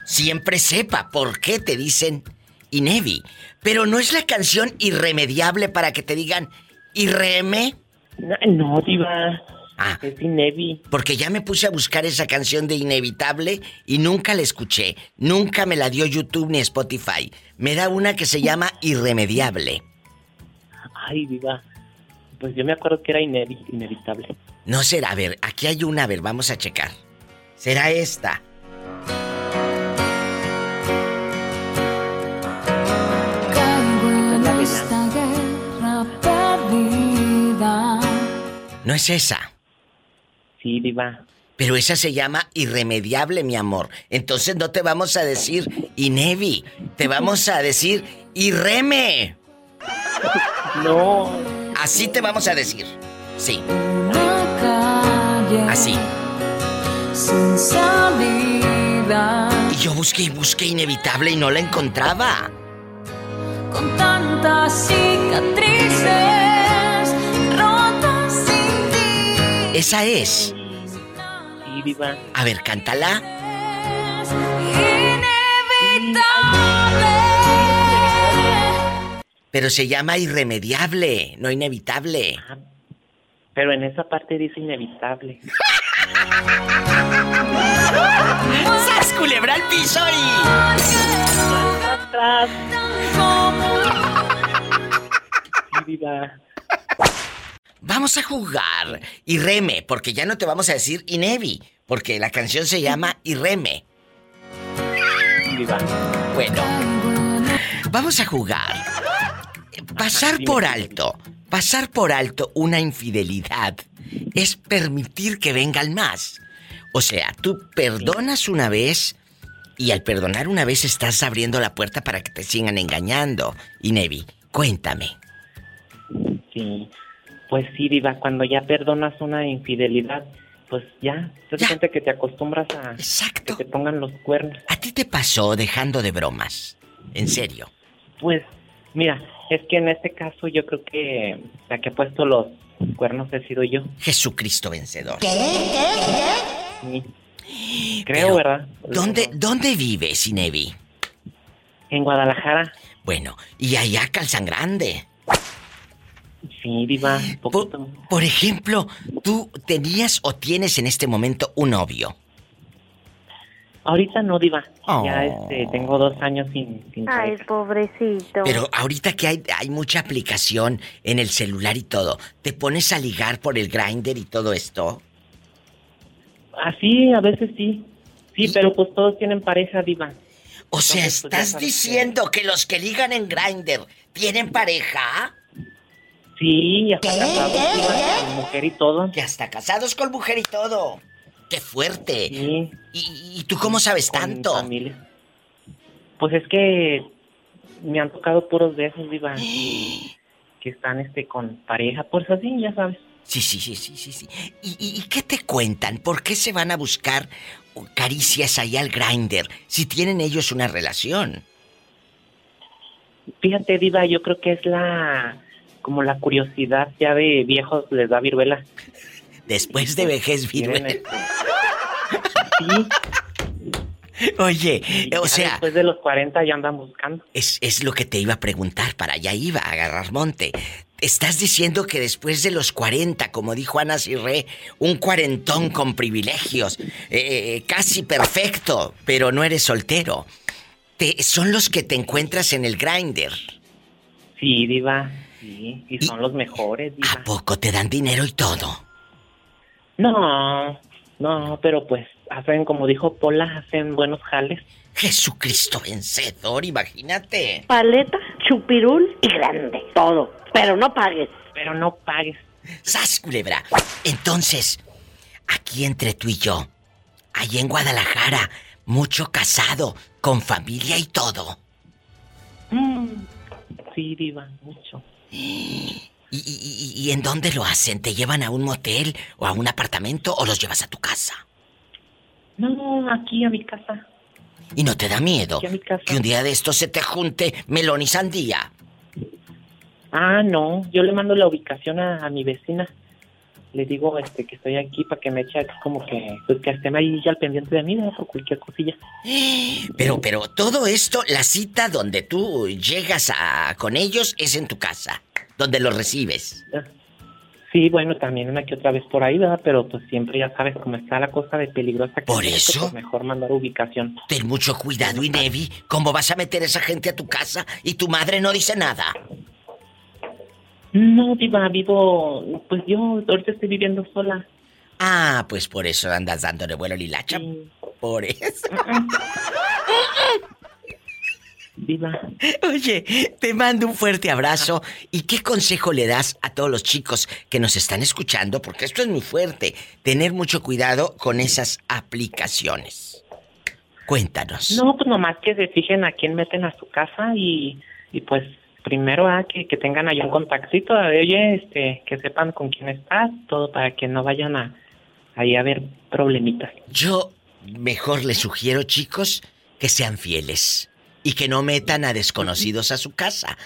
siempre sepa por qué te dicen Inevi. Pero no es la canción irremediable para que te digan Irreme. No, no diva. Ah. Es Inevi. Porque ya me puse a buscar esa canción de Inevitable y nunca la escuché. Nunca me la dio YouTube ni Spotify. Me da una que se llama Irremediable. Ay, viva. Pues yo me acuerdo que era inevi- inevitable. No será, a ver, aquí hay una, a ver, vamos a checar. Será esta. No es esa. Sí, viva. Pero esa se llama Irremediable, mi amor. Entonces no te vamos a decir Inevi, te vamos a decir Irreme. No. Así te vamos a decir. Sí. Calle Así. sin salida. Y yo busqué y busqué Inevitable y no la encontraba. Con tantas cicatrices Esa es. Sí, viva. A ver, cántala. Pero se llama Irremediable, no Inevitable. Pero en esa parte dice inevitable. ¡Sas, culebra al piso Sí, viva. Vamos a jugar. Irreme, porque ya no te vamos a decir Inevi, porque la canción se llama. Sí, viva. Bueno, vamos a jugar. Pasar por alto, pasar por alto una infidelidad es permitir que vengan más. O sea, tú perdonas una vez y al perdonar una vez estás abriendo la puerta para que te sigan engañando. Inevi, cuéntame. Sí. Pues sí, viva. Cuando ya perdonas una infidelidad, pues ya. Te das cuenta que te acostumbras a que te pongan los cuernos. ¿A ti te pasó dejando de bromas? En serio. Pues, mira, es que en este caso yo creo que la que ha puesto los cuernos he sido yo. Jesucristo vencedor. Sí. Creo, Pero, ¿verdad? ¿Dónde, ¿Dónde vives, Inevi? En Guadalajara. Bueno, y allá calzan grande. Sí, diva, Por, por ejemplo, ¿tú tenías o tienes en este momento un novio? Ahorita no, diva. Oh. Ya este, tengo dos años sin, sin Ay, pobrecito. Pero ahorita que hay, hay mucha aplicación en el celular y todo, ¿te pones a ligar por el grinder y todo esto? Así, a veces sí. Sí, pero pues todos tienen pareja, diva. O sea, Entonces, pues, ¿estás diciendo que los que ligan en grinder tienen pareja? Sí, hasta casados, diva, con mujer y todo. Que hasta casados con mujer y todo. ¡Qué fuerte! ¿Y, y tú cómo sabes tanto? Pues es que me han tocado puros de esos, diva. que están este con pareja, pues así, ya sabes. Sí, sí, sí, sí, sí, sí. ¿Y, y- y qué te cuentan? ¿Por qué se van a buscar caricias ahí al grinder si tienen ellos una relación? Fíjate, diva, yo creo que es la como la curiosidad ya de viejos les da viruela. Después de vejez viruela. Este, Oye, o sea, después de los 40 ya andan buscando. es, es lo que te iba a preguntar, para allá iba a agarrar monte. Estás diciendo que después de los 40, como dijo Ana Cirré, un cuarentón con privilegios, eh, casi perfecto, pero no eres soltero. Te, son los que te encuentras en el grinder. Sí, diva. Sí, y son los mejores, diva. ¿A poco te dan dinero y todo? No, no, pero pues hacen, como dijo Pola, hacen buenos jales. Jesucristo vencedor, imagínate. Paleta, chupirul y grande. Todo. Pero no pagues. Pero no pagues. ¡Sas, culebra! Entonces, aquí entre tú y yo, ahí en Guadalajara, mucho casado, con familia y todo. Mm, sí, diva, mucho. ¿Y, y- y- en dónde lo hacen? ¿Te llevan a un motel o a un apartamento o los llevas a tu casa? No, aquí a mi casa. ¿Y no te da miedo Aquí a mi casa. que un día de estos se te junte melón y sandía? Ah, no, yo le mando la ubicación a, a mi vecina. Le digo este que estoy aquí para que me eche como que, pues, que estén ahí ya al pendiente de mí, ¿no? Por cualquier cosilla. Pero, pero todo esto, la cita donde tú llegas a, con ellos es en tu casa, donde los recibes. Sí, bueno, también una que otra vez por ahí, ¿verdad? Pero pues siempre ya sabes cómo está la cosa de peligrosa. Que ¿Por es, eso? pues, mejor mandar ubicación. Ten mucho cuidado, Inevi. ¿Cómo vas a meter a esa gente a tu casa y tu madre no dice nada? No, Diva, vivo... Pues yo ahorita estoy viviendo sola. Ah, pues por eso andas dándole vuelo Lilacha. Por eso. Diva. Oye, te mando un fuerte abrazo. ¿Y qué consejo le das a todos los chicos que nos están escuchando? Porque esto es muy fuerte. Tener mucho cuidado con esas aplicaciones. Cuéntanos. No, pues nomás que se fijen a quién meten a su casa y, y pues primero a que, que tengan ahí un contactito de oye, este, que sepan con quién estás, todo para que no vayan a ahí a haber problemitas. Yo mejor les sugiero, chicos, que sean fieles y que no metan a desconocidos a su casa.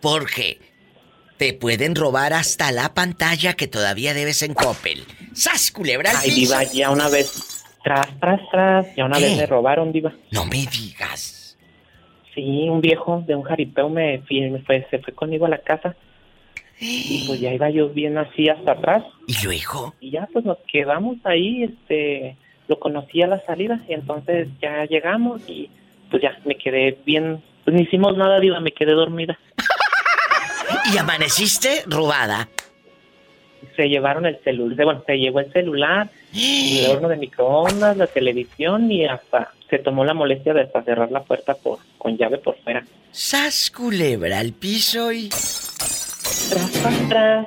Porque te pueden robar hasta la pantalla que todavía debes en Coppel. ¡Sas, culebra Ay! Diva, ya una vez, tras, tras, tras, ya una ¿Qué? vez me robaron, Diva. No me digas. Sí, un viejo de un jaripeo me, fue, se fue conmigo a la casa. Y pues ya iba yo bien así hasta atrás. ¿Y luego? Y ya pues nos quedamos ahí, este, lo conocí a la salida y entonces ya llegamos y pues ya me quedé bien, pues no hicimos nada, Diva, me quedé dormida. ¿Y amaneciste robada? Se llevaron el celular, bueno, se llevó el celular, el horno de microondas, la televisión y hasta se tomó la molestia de hasta cerrar la puerta por, con llave por fuera. ¡Sas, culebra al piso y... Tras, tras, tras.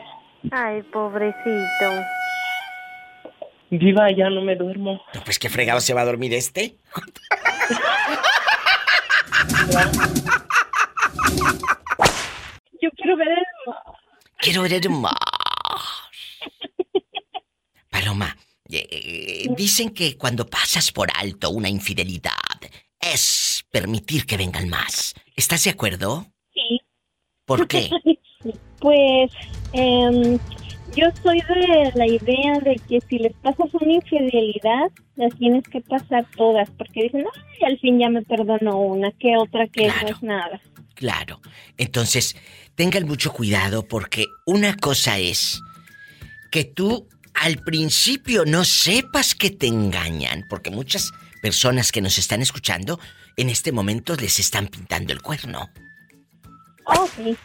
Ay, pobrecito. Diva, ya no me duermo. No, pues qué fregado se va a dormir este. Yo quiero ver el... Quiero ver el mar. Paloma, eh, dicen que cuando pasas por alto una infidelidad es permitir que vengan más. ¿Estás de acuerdo? Sí. ¿Por qué? Pues em, yo soy de la idea de que si les pasas una infidelidad, las tienes que pasar todas, porque dicen, ay, al fin ya me perdonó una, que otra que no es nada. Claro. Entonces, tengan mucho cuidado porque una cosa es que tú al principio no sepas que te engañan, porque muchas personas que nos están escuchando en este momento les están pintando el cuerno. Oh, sí.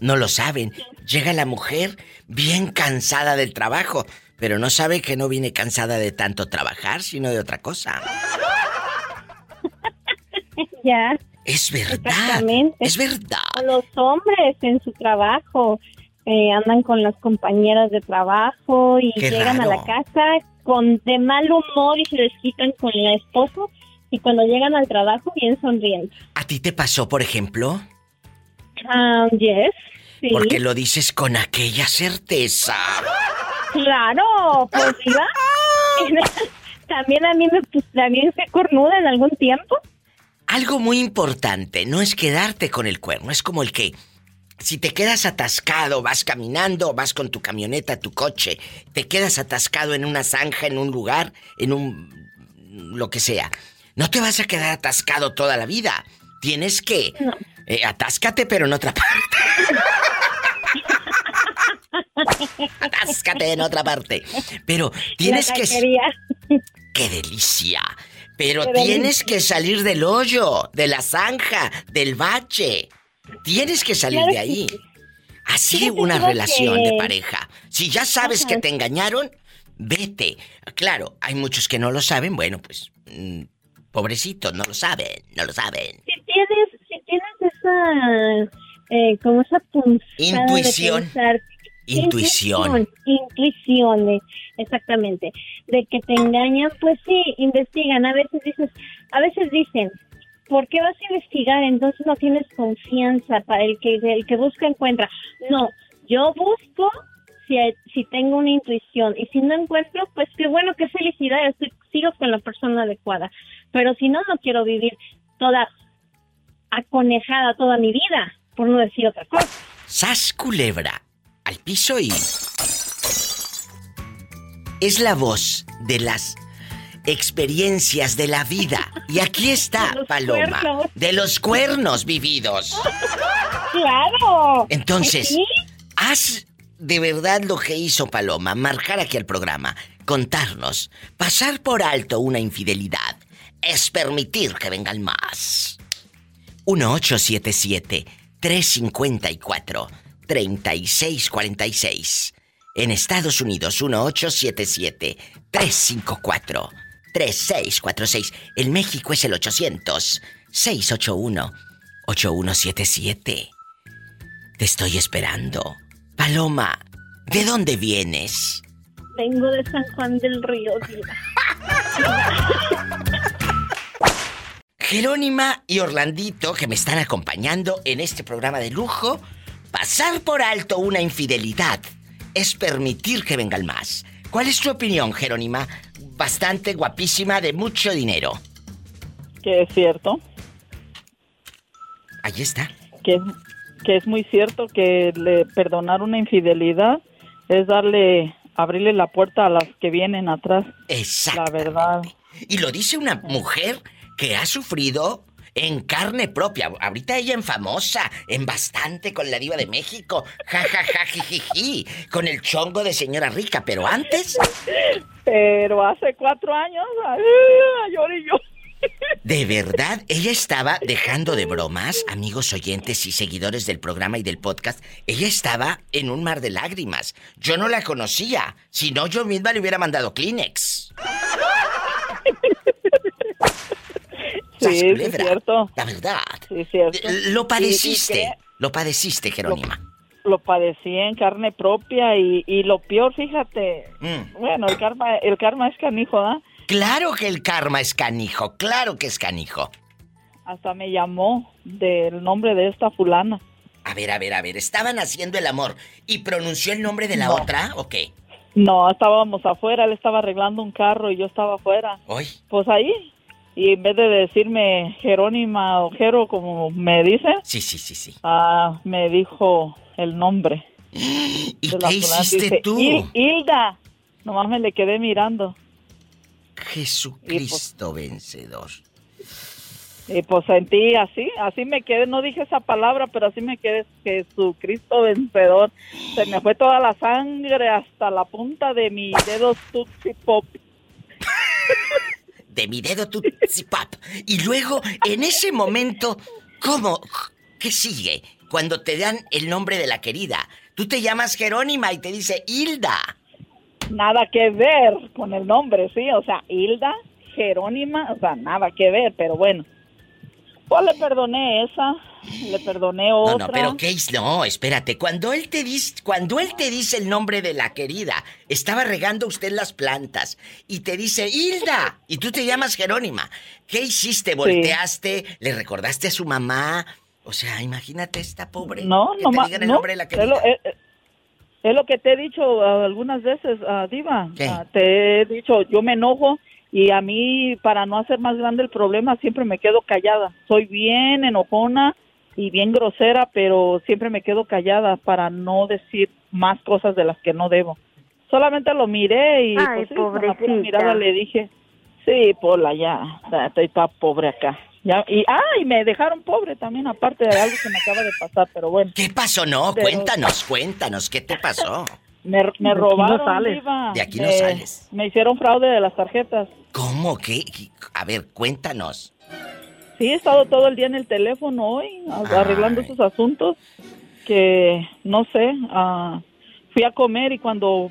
No lo saben. Llega la mujer bien cansada del trabajo, pero no sabe que no viene cansada de tanto trabajar, sino de otra cosa. Ya. Es verdad. Exactamente. Es verdad. O Los hombres en su trabajo eh, andan con las compañeras de trabajo y Qué llegan a la casa con de mal humor y se desquitan con el esposo y cuando llegan al trabajo bien sonrientes. ¿A ti te pasó, por ejemplo? Ah, yes. Sí. Porque lo dices con aquella certeza. Claro, pues iba. También a mí me pues, también fue cornuda en algún tiempo. Algo muy importante no es quedarte con el cuerno, es como el que si te quedas atascado, vas caminando, vas con tu camioneta, tu coche, te quedas atascado en una zanja, en un lugar, en un lo que sea. No te vas a quedar atascado toda la vida. Tienes que eh, atáscate pero en otra parte. Atáscate en otra parte. Pero tienes que. ¡Qué delicia! Pero Qué tienes delicia. que salir del hoyo, de la zanja, del bache. Tienes que salir Claro de ahí. sí. Así Fíjate, una relación que- de pareja. Si ya sabes que te engañaron, vete. Claro, hay muchos que no lo saben. Bueno, pues, mm, pobrecitos, no lo saben, no lo saben. Si tienes, si tienes esa, eh, como esa Intuición. pensar- Intuición. Intuición, eh, exactamente. De que te engañan, pues sí, investigan. A veces dices, a veces dicen, ¿por qué vas a investigar? Entonces no tienes confianza para el que el que busca encuentra. No, yo busco si, si tengo una intuición y si no encuentro, pues qué bueno, qué felicidad, estoy, sigo con la persona adecuada. Pero si no, no quiero vivir toda aconejada toda mi vida, por no decir otra cosa. Sas culebra al piso y. Es la voz de las experiencias de la vida. Y aquí está, De Paloma. cuernos. De los cuernos vividos. ¡Claro! Entonces, ¿Sí? has de verdad lo que hizo Paloma, marcar aquí al programa, contarnos, pasar por alto una infidelidad, es permitir que vengan más. 1877-354-3646. En Estados Unidos, 1877-354-3646. En México es el 800-681-8177. Te estoy esperando. Paloma, ¿de dónde vienes? Vengo de San Juan del Río. Jerónima y Orlandito, que me están acompañando en este programa de lujo, pasar por alto una infidelidad es permitir que vengan más. ¿Cuál es tu opinión, Jerónima? Bastante guapísima, de mucho dinero. Que es cierto. Ahí está. Que, que es muy cierto que le perdonar una infidelidad es darle, abrirle la puerta a las que vienen atrás. Exacto. La verdad. Y lo dice una mujer que ha sufrido en carne propia. Ahorita ella en famosa, en bastante con la diva de México. Ja, ja, ja, jijiji, con el chongo de señora rica. Pero antes... Pero hace cuatro años, lloré yo. De verdad, ella estaba dejando de bromas, amigos oyentes y seguidores del programa y del podcast. Ella estaba en un mar de lágrimas. Yo no la conocía. Si no, yo misma le hubiera mandado Kleenex. Sí, es cierto. La verdad. Sí, cierto. Lo padeciste. Lo padeciste, Jerónima. Lo padecí en carne propia y, y lo peor, fíjate, Mm. bueno, el karma, el karma es canijo, ¿ah? Claro que el karma es canijo, claro que es canijo. Hasta me llamó del nombre de esta fulana. A ver, a ver, a ver, estaban haciendo el amor y pronunció el nombre de la No. otra, ¿o qué? No, estábamos afuera, él estaba arreglando un carro y yo estaba afuera. Hoy. Pues ahí. Y en vez de decirme Jerónima o Jero, como me dice, Sí, sí, sí, sí. ah, me dijo el nombre. ¿Y de la qué fulana. hiciste Dice, tú? "Il- Hilda. Nomás me le quedé mirando. Jesucristo vencedor. Y pues sentí así, así me quedé, no dije esa palabra, pero así me quedé, Jesucristo vencedor. Se me fue toda la sangre hasta la punta de mi dedo Tutsi Pop. De mi dedo tu. Y luego, en ese momento, ¿cómo? ¿Qué sigue? Cuando te dan el nombre de la querida. Tú te llamas Jerónima y te dice Hilda. Nada que ver con el nombre, sí, o sea, Hilda, Jerónima, o sea, nada que ver, pero bueno. Pues le perdoné esa, le perdoné No, otra. no, pero ¿qué es? No, espérate. Cuando él te dice, cuando él te dice el nombre de la querida, estaba regando usted las plantas y te dice Hilda y tú te llamas Jerónima. ¿Qué hiciste? ¿Volteaste? ¿Le recordaste a su mamá? O sea, imagínate esta pobre. No, que no, te ma- digan el no, nombre de la es lo, es- es lo que te he dicho algunas veces, ah, Diva. ¿Qué? Ah, te he dicho, yo me enojo y a mí, para no hacer más grande el problema, siempre me quedo callada. Soy bien enojona y bien grosera, pero siempre me quedo callada para no decir más cosas de las que no debo. Solamente lo miré y Ay, pues, sí, con la pura mirada le dije, sí, Pola, ya, estoy toda pobre acá. Ya, y, ah, y me dejaron pobre también, aparte de algo que me acaba de pasar, pero bueno. ¿Qué pasó? No, Pero- cuéntanos, cuéntanos, ¿qué te pasó? Me, me De aquí no robaron, sales. Diva. De aquí no Me- sales. Me hicieron fraude de las tarjetas. ¿Cómo? ¿Qué? A ver, cuéntanos. Sí, he estado todo el día en el teléfono hoy, a- arreglando esos asuntos que, no sé, ah, fui a comer y cuando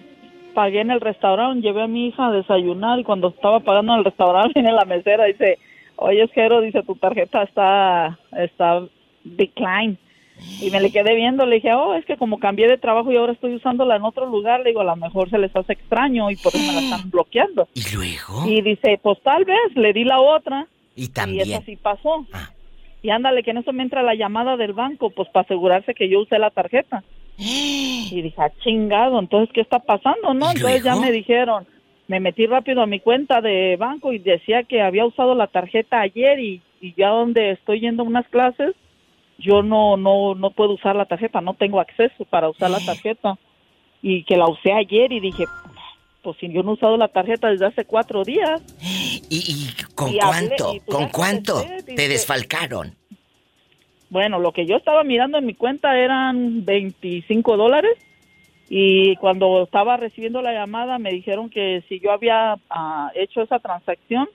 pagué en el restaurante, llevé a mi hija a desayunar y cuando estaba pagando en el restaurante, viene la mesera y dice, oye, Jero, dice, tu tarjeta está, está decline. Y me le quedé viendo, le dije, oh, es que como cambié de trabajo y ahora estoy usándola en otro lugar, le digo, a lo mejor se les hace extraño y por eso me la están bloqueando. ¿Y luego? Y dice, pues tal vez, le di la otra. Y Y también. eso sí pasó. Y ándale, que en eso me entra la llamada del banco, pues para asegurarse que yo usé la tarjeta. Y dije, ah, chingado, entonces, ¿qué está pasando, no? Entonces ya me dijeron, me metí rápido a mi cuenta de banco y decía que había usado la tarjeta ayer y, y ya donde estoy yendo a unas clases, yo no, no, no puedo usar la tarjeta, no tengo acceso para usar la tarjeta. Y que la usé ayer y dije, pues si yo no he usado la tarjeta desde hace cuatro días. ¿Y, y con Y hablé, cuánto? y pues ¿Con cuánto te dice- desfalcaron? Bueno, lo que yo estaba mirando en mi cuenta eran 25 dólares Y cuando estaba recibiendo la llamada me dijeron que si yo había ah, hecho esa transacción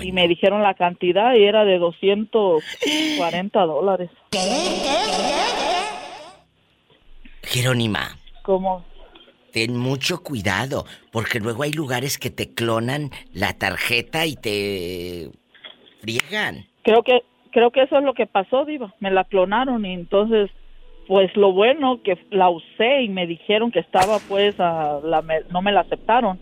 y me dijeron la cantidad y era de 240 dólares. Jerónima. ¿Cómo? Ten mucho cuidado, porque luego hay lugares que te clonan la tarjeta y te friegan. Creo que creo que eso es lo que pasó, diva. Me la clonaron y entonces pues lo bueno que la usé y me dijeron que estaba pues a la, no me la aceptaron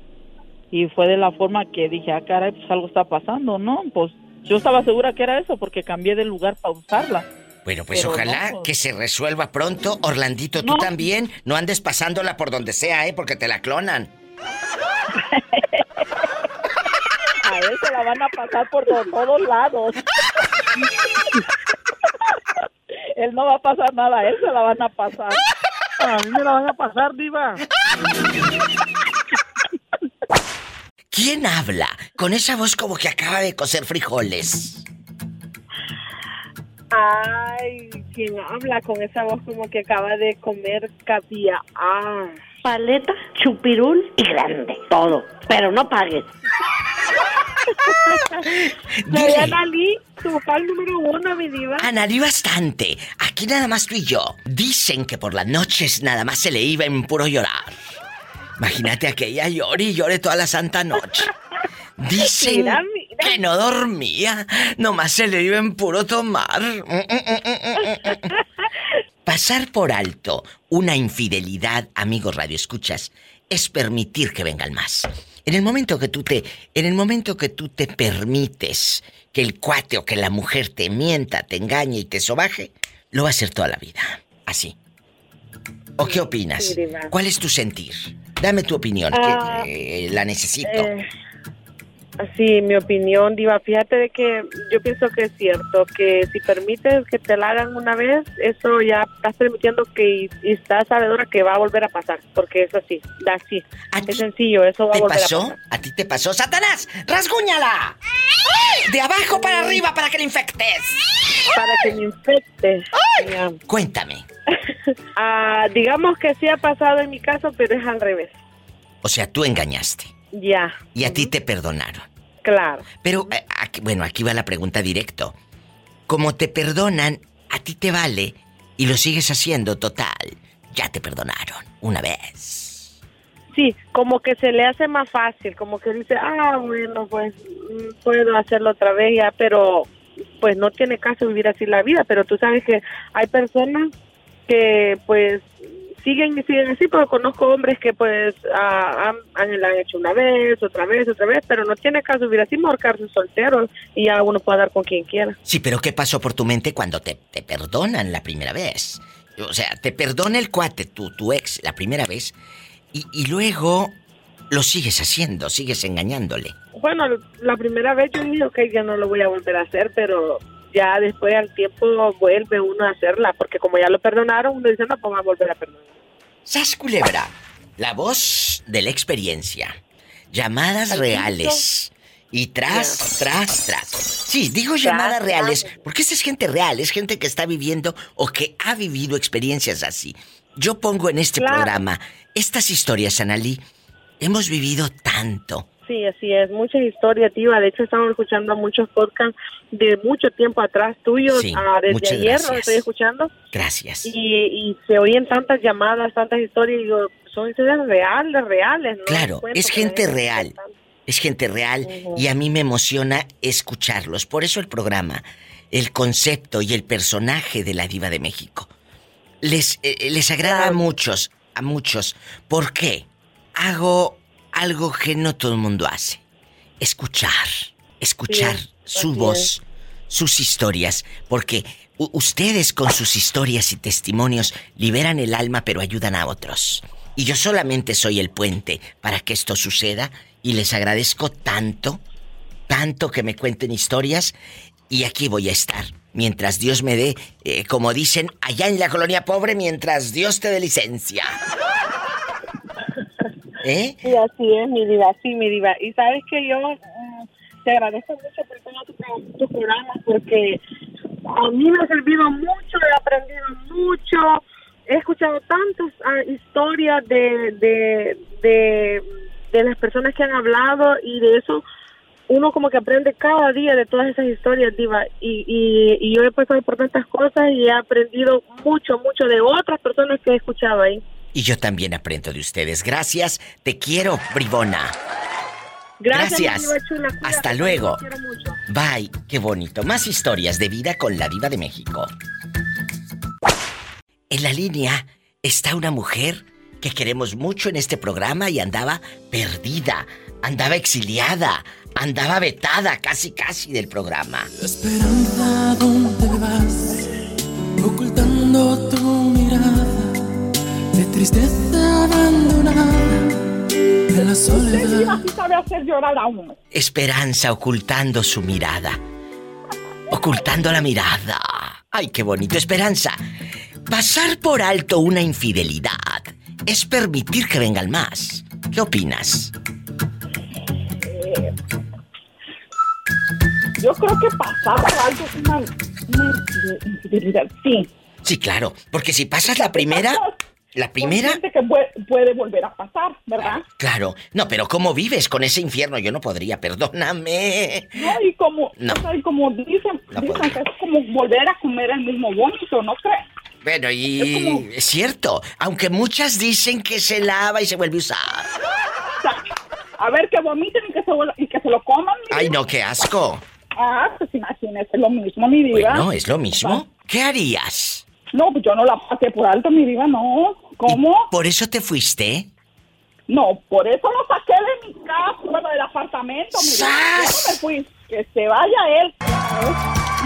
y fue de la forma que dije ah caray pues algo está pasando no pues yo estaba segura que era eso porque cambié de lugar para usarla bueno, pues ojalá pues. que se resuelva pronto. Orlandito, tú también. No andes pasándola por donde sea, ¿eh? Porque te la clonan. a él se la van a pasar por todos lados. él no va a pasar nada, a él se la van a pasar. A mí me la van a pasar, diva. ¿Quién habla con esa voz como que acaba de cocer frijoles? Ay, ¿quién habla con esa voz como que acaba de comer caviar? Paleta, chupirul y grande. Todo. Pero no pagues. Soy Analí, tu fan número uno, mi diva. Analí bastante. Aquí nada más tú y yo. Dicen que por las noches nada más se le iba en puro llorar. Imagínate aquella llore y llore toda la santa noche. Dicen que no dormía, nomás se le iba en puro tomar. Pasar por alto una infidelidad, amigos Radio Escuchas, es permitir que vengan más. En el momento que tú te, en el momento que tú te permites que el cuate o que la mujer te mienta, te engañe y te sobaje, lo va a hacer toda la vida. Así. ¿O qué opinas? ¿Cuál es tu sentir? Dame tu opinión, que ah, eh, la necesito. Eh, Sí, mi opinión, Diva, fíjate de que yo pienso que es cierto, que si permites que te la hagan una vez, eso ya estás permitiendo que y, estás sabedora que va a volver a pasar, porque es así, así. Es sencillo, eso va a volver pasó? a pasar. ¿A ti te pasó? ¡Satanás! ¡Rasguñala! De abajo para arriba para que le infectes. Para que me infecte. Cuéntame. Ah, digamos que sí ha pasado en mi caso, pero es al revés. O sea, tú engañaste. Ya. Y a ti te perdonaron. Claro. Pero, eh, bueno, aquí va la pregunta directo. Como te perdonan, a ti te vale y lo sigues haciendo total. Ya te perdonaron una vez. Sí, como que se le hace más fácil, como que dice, ah, bueno, pues mm, puedo hacerlo otra vez ya, pero pues no tiene caso vivir así la vida, pero tú sabes que hay personas que pues siguen y siguen así, porque conozco hombres que pues han, han, hecho una vez, otra vez, otra vez, pero no tiene caso vivir así, marcarse solteros y ya uno puede dar con quien quiera. Sí, pero ¿qué pasó por tu mente cuando te, te perdonan la primera vez? O sea, te perdona el cuate, tu, tu ex, la primera vez, y, y luego lo sigues haciendo, sigues engañándole. Bueno, la primera vez yo dije, ok, ya no lo voy a volver a hacer, pero ya después al tiempo vuelve uno a hacerla, porque como ya lo perdonaron, uno dice, no, pues va a volver a perdonar. Sas Culebra, la voz de la experiencia. Llamadas reales. Y tras, tras, tras. Sí, digo llamadas reales, porque esa es gente real, es gente que está viviendo o que ha vivido experiencias así. Yo pongo en este programa estas historias, Analí. Hemos vivido tanto, Sí, así es, muchas historias, Tiva. De hecho, estamos escuchando muchos podcasts de mucho tiempo atrás tuyos. Ah, desde ayer lo estoy escuchando. Gracias. Y, se oyen tantas llamadas, tantas historias. Y digo, son historias reales, reales. ¿no? Claro, es gente real. Es gente real y a mí me emociona escucharlos. Por eso el programa, el concepto y el personaje de la diva de México les, eh, les agrada a muchos, a muchos. ¿Por qué? Hago algo que no todo el mundo hace. Escuchar, escuchar su voz, sus historias, porque ustedes con sus historias y testimonios liberan el alma pero ayudan a otros. Y yo solamente soy el puente para que esto suceda y les agradezco tanto, tanto que me cuenten historias y aquí voy a estar. Mientras Dios me dé, eh, como dicen, allá en la colonia pobre, mientras Dios te dé licencia. ¿Eh? Sí, así es, mi diva, sí, mi diva. Y sabes que yo mm, te agradezco mucho por todo tu, programa porque a mí me ha servido mucho, he aprendido mucho, he escuchado tantas ah, historias de, de, de, de las personas que han hablado y de eso uno como que aprende cada día de todas esas historias, Diva. Y, y, y yo he pasado por tantas cosas y he aprendido mucho, mucho de otras personas que he escuchado ahí. Y yo también aprendo de ustedes. Gracias. Te quiero, bribona. Gracias. Gracias. chula, Hasta luego. mucho. Bye. Qué bonito. Más historias de vida con la diva de México. En la línea está una mujer que queremos mucho en este programa y andaba perdida, andaba exiliada, andaba vetada casi casi del programa. Esperanza, ¿dónde vas? Tristeza abandonada en la soledad. sí sabe hacer llorar a uno. Esperanza ocultando su mirada. Ocultando la mirada. Ay, qué bonito. Esperanza. Pasar por alto una infidelidad es permitir que vengan más. ¿Qué opinas? Eh, yo creo que pasar por algo es una, una infidelidad, sí. Sí, claro. Porque si pasas la primera. La primera. Consciente que puede, puede volver a pasar, ¿verdad? Claro. No, pero ¿cómo vives con ese infierno? Yo no podría, perdóname. No, y como, No. o sea, y como dicen, dicen que es como volver a comer el mismo vómito, ¿no crees? Bueno, y es cierto, aunque muchas dicen que se lava y se vuelve a usar. A ver, que vomiten y que se, y que se lo coman. mi Ay, no, qué asco. Ah, pues imagínese lo mismo, mi diva. Bueno, es lo mismo. ¿Qué harías? No, pues yo no la pasé por alto, mi diva, no. ¿Cómo? ¿Por eso te fuiste? No, por eso lo saqué de mi casa, bueno, del apartamento, mi diva. Yo no me fui. Que se vaya él.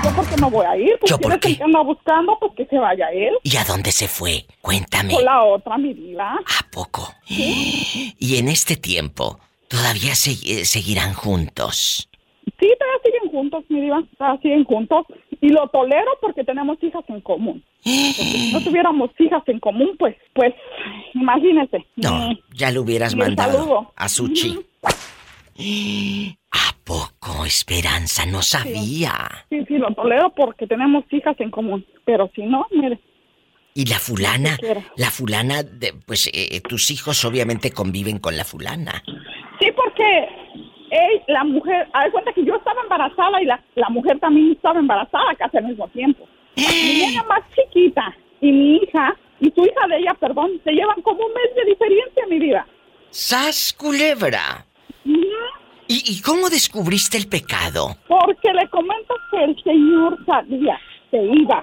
Yo porque no voy a ir, pues ¿Yo por qué? que anda buscando, pues que se vaya él. ¿Y a dónde se fue? Cuéntame. Con la otra, mi diva. ¿A poco? Y en este tiempo, ¿todavía se- eh, seguirán juntos? Sí, todavía siguen juntos, mi diva, todavía siguen juntos. Y lo tolero porque tenemos hijas en común. Porque si no tuviéramos hijas en común, pues, pues, imagínese. No, Mm, ya lo hubieras y mandado a Suchi. ¿A poco, Esperanza? No sabía. Sí, sí, lo tolero porque tenemos hijas en común. Pero si no, mire, ¿Y la fulana? La fulana, de, pues eh, tus hijos obviamente conviven con la fulana. Sí, porque la mujer, haz de cuenta que yo estaba embarazada y la, la mujer también estaba embarazada casi al mismo tiempo. Mi niña más chiquita y mi hija y su hija de ella, perdón, se llevan como un mes de diferencia, mi vida. ¡Sas culebra! ¿Y, y cómo descubriste el pecado? Porque le comento que el señor sabía, se iba,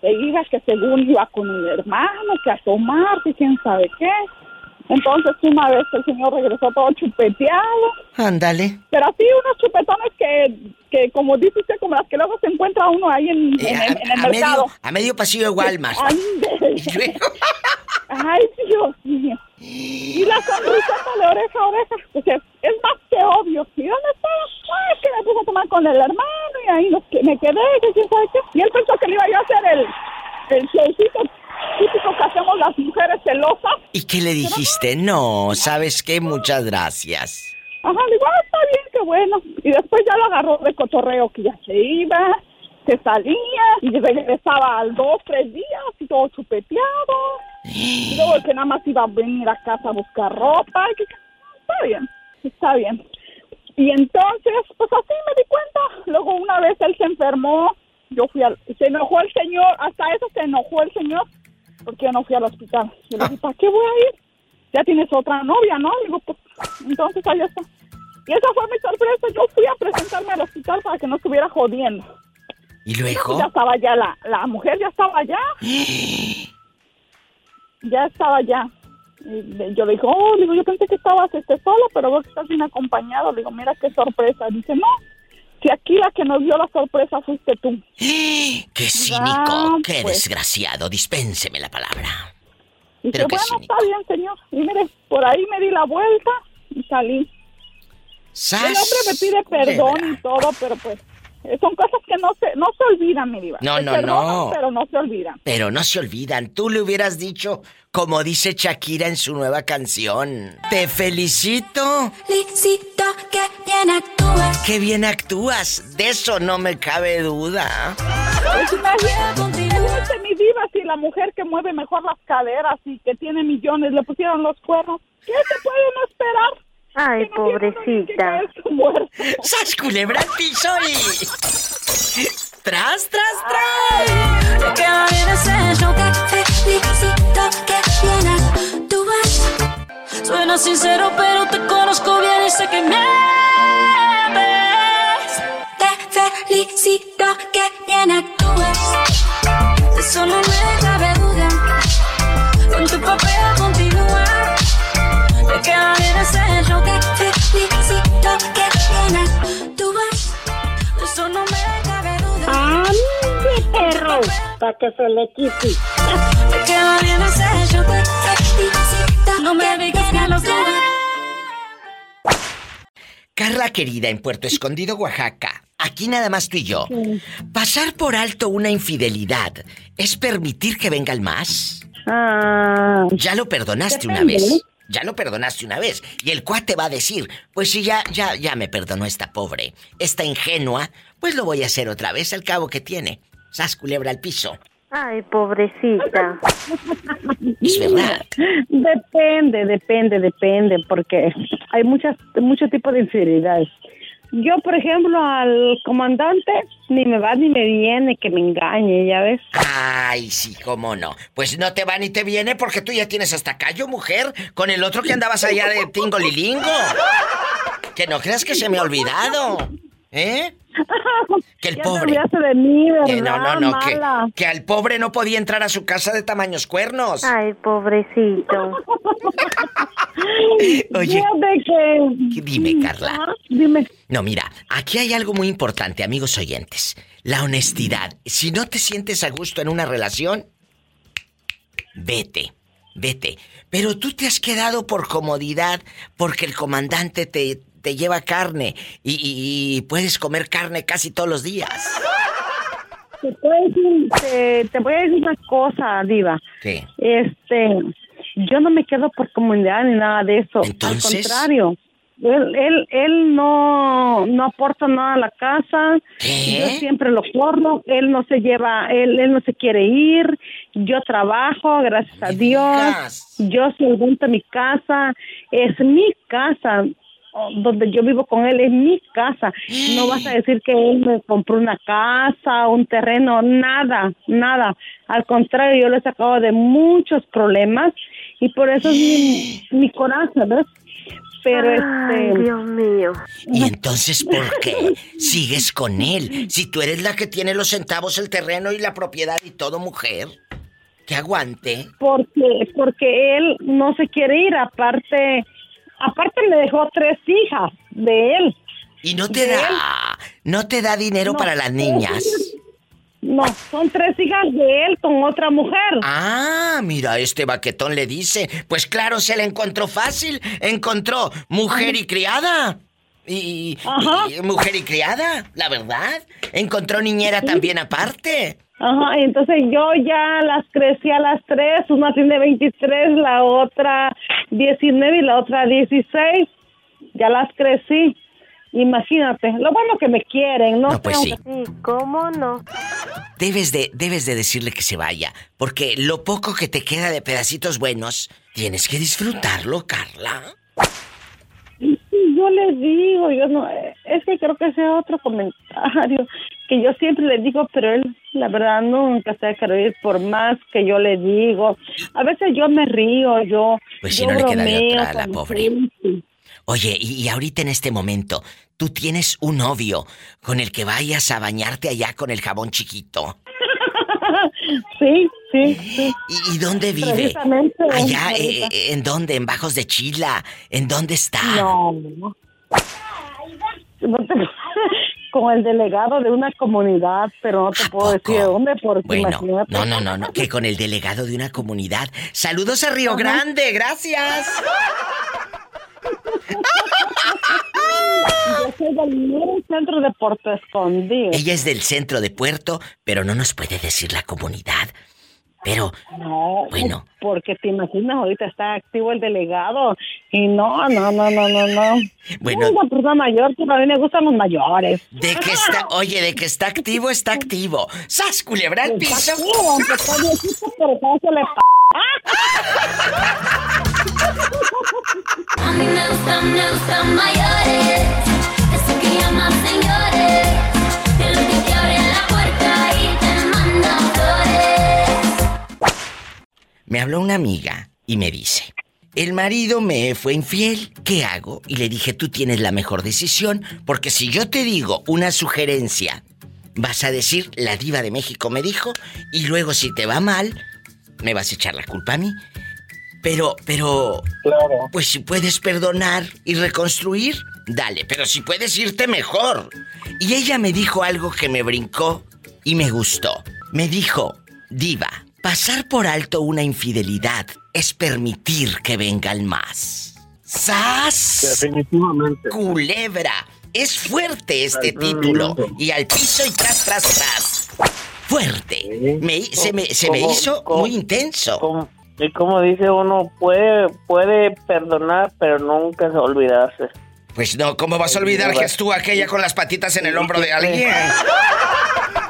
se iba que según iba con el hermano, que a tomar, que quién sabe qué. Entonces una vez el señor regresó todo chupeteado. Ándale. Pero así unos chupetones que, que como dice usted, como las que luego se encuentra uno ahí en, en- en- en el a, mercado. medio, a medio pasillo de Walmart. Ay, Dios mío. Y la sonrisota de oreja a oreja, pues es, es más que obvio. ¿Y dónde está? Ay, que me puse a tomar con el hermano y ahí nos, me quedé, que quién sabe qué. Y él pensó que le iba yo a hacer el, el showcito típico que hacemos las mujeres celosas. ¿Y qué le dijiste? No, ¿sabes qué? Muchas gracias. Ajá, digo, ah, está bien, qué bueno. Y después ya lo agarró de cotorreo que ya se iba, se salía y regresaba al dos, tres días y todo chupeteado. Y luego que nada más iba a venir a casa a buscar ropa. que- está bien, está bien. Y entonces, pues así me di cuenta. Luego una vez él se enfermó, yo fui al... Se enojó el señor, hasta eso se enojó el señor, al hospital. Y le dije, ¿para qué voy a ir? Ya tienes otra novia, ¿no? Digo, pues, entonces ahí está. Y esa fue mi sorpresa. Yo fui a presentarme al hospital para que no estuviera jodiendo. ¿Y Ya luego? estaba ya la, la mujer, ya estaba allá. Ya estaba allá. Y le- yo le digo, oh, digo, yo pensé que estabas este solo, pero veo que estás bien acompañado. Le digo, mira qué sorpresa. Dice, no, si aquí la que nos dio la sorpresa fuiste tú. ¡Qué cínico! Ah, ¡Qué pues. desgraciado! Dispénseme la palabra. Dice, Pero bueno, cínico. está bien, señor. Y mire, por ahí me di la vuelta y salí. ¡Sas! El hombre me pide perdón y todo, pero pues son cosas que no se, no se olvidan, mi diva. No, Se no, perdonan, no. Pero no se olvidan. Pero no se olvidan, tú le hubieras dicho, como dice Shakira en su nueva canción, te felicito. Felicito que bien actúas. Qué bien actúas, de eso no me cabe duda. Pues imagínate, mi diva, si la la mujer que mueve mejor las caderas y que tiene millones le pusieron los cuernos. ¿Qué se pueden esperar? Ay, pobrecita. ¡Sas culebra al piso y... ¡Tras, tras, tras! Queda bien ese show que felicito que tienes. Tú ves, suena sincero, pero te conozco bien y sé que mientes. Te felicito que ves, de eso no me cabe duda. Con tu papel continúa. ¡Ande, perro! Para que se le quite. Te queda bien ese show que felicito. No me digas que no quieres. Carla querida en Puerto Escondido, Oaxaca. Aquí nada más tú y yo. Pasar por alto una infidelidad es permitir que venga el más. Ah, Ya lo perdonaste una vez. Ya lo perdonaste una vez. Y el cuate va a decir, pues si ya, ya, ya me perdonó esta pobre, esta ingenua, pues lo voy a hacer otra vez al cabo que tiene. Sas culebra al piso. Ay, pobrecita. Es verdad. Depende, depende, depende, porque hay muchas, muchos tipos de infidelidades. Yo, por ejemplo, al comandante ni me va ni me viene que me engañe, ¿ya ves? Ay, sí, cómo no. Pues no te va ni te viene porque tú ya tienes hasta callo, mujer, con el otro que andabas allá de Tingolilingo. Que no creas que se me ha olvidado. ¿Eh? Que el pobre. olvidaste de mí, ¿verdad? Que no, no, no, que, al pobre no podía entrar a su casa de tamaños cuernos. Ay, pobrecito. Oye. Fíjate que... Dime, Carla. Ah, Dime. No, mira, aquí hay algo muy importante, amigos oyentes. La honestidad. Si no te sientes a gusto en una relación, vete, vete. Pero tú te has quedado por comodidad, porque el comandante te, te lleva carne y, y- y puedes comer carne casi todos los días. Te, puedo decir- te, te voy a decir una cosa, Diva. ¿Qué? Este, yo no me quedo por comunidad ni nada de eso. Entonces. Al contrario. Él, él, él no, no aporta nada a la casa. Yo siempre lo corro. Él no se lleva, él, él no se quiere ir. Yo trabajo, gracias a Dios. Yo solvento mi casa. Es mi casa. Donde yo vivo con él es mi casa. No vas a decir que él me compró una casa, un terreno, nada, nada. Al contrario, yo lo he sacado de muchos problemas y por eso es mi, mi coraje, ¿ves? Pero Ay, este. Dios mío. ¿Y entonces por qué sigues con él? Si tú eres la que tiene los centavos, el terreno y la propiedad y todo, mujer. Que aguante. porque porque él no se quiere ir aparte aparte me dejó tres hijas de él Y no te da, no te da dinero No, para las niñas. no son tres hijas de él con otra mujer Ah, mira, este baquetón le dice. Pues claro, se la encontró fácil. Encontró mujer y criada. Y, y- mujer y criada, la verdad. Encontró niñera también aparte. Ajá, y entonces yo ya las crecí a las tres, una tiene 23, la otra 19 y la otra 16. Ya las crecí. Imagínate, lo bueno que me quieren, ¿no? No, pues sí. ¿cómo no? Debes de, debes de decirle que se vaya. Porque lo poco que te queda de pedacitos buenos, tienes que disfrutarlo, Carla. Yo le digo, yo no, es que creo que es otro comentario que yo siempre le digo, pero él, la verdad, nunca se ha querido ir por más que yo le digo. A veces yo me río, yo, Pues si yo no le queda de otra, la con pobre. gente. Oye, y, y ahorita en este momento, tú tienes un novio con el que vayas a bañarte allá con el jabón chiquito. sí, sí, sí. ¿Y, y dónde vive? Allá, eh, ¿en dónde? ¿En Bajos de Chila? ¿En dónde está? No, con el delegado de una comunidad, pero no te puedo decir de dónde porque Bueno, imagínate. no, no, no, no, que con el delegado de una comunidad. Saludos a Río Ajá. Grande, gracias. Yo soy del centro de Puerto Escondido. Ella es del centro de Puerto, pero no nos puede decir la comunidad. Pero, No, bueno. porque te imaginas, ahorita está activo el delegado. Y no, no, no, no, no, no. Bueno. Una persona mayor, pero a mí me gustan los mayores. De que está, oye, de que está activo, está activo. ¡Sas, culebra al piso! Está activo, aunque está viejito, pero ¿cómo se le A mí me gustan, me gustan mayores, esos que llaman señores, Me habló una amiga y me dice, el marido me fue infiel, ¿qué hago? Y le dije, tú tienes la mejor decisión, porque si yo te digo una sugerencia, vas a decir, la diva de México me dijo, y luego si te va mal, me vas a echar la culpa a mí. Pero, pero, pues si puedes perdonar y reconstruir, dale, pero si puedes irte mejor. Y ella me dijo algo que me brincó y me gustó. Me dijo, diva, pasar por alto una infidelidad es permitir que vengan más. ¡Sas! Definitivamente. Culebra. Es fuerte este título. Y al piso y tras, tras, tras. Fuerte. Me- se me, se me ¿Cómo- hizo muy intenso. cómo- y como dice uno, puede, puede perdonar, pero nunca olvidarse. Pues no, ¿cómo vas a olvidar que estuvo aquella con las patitas en el hombro de alguien?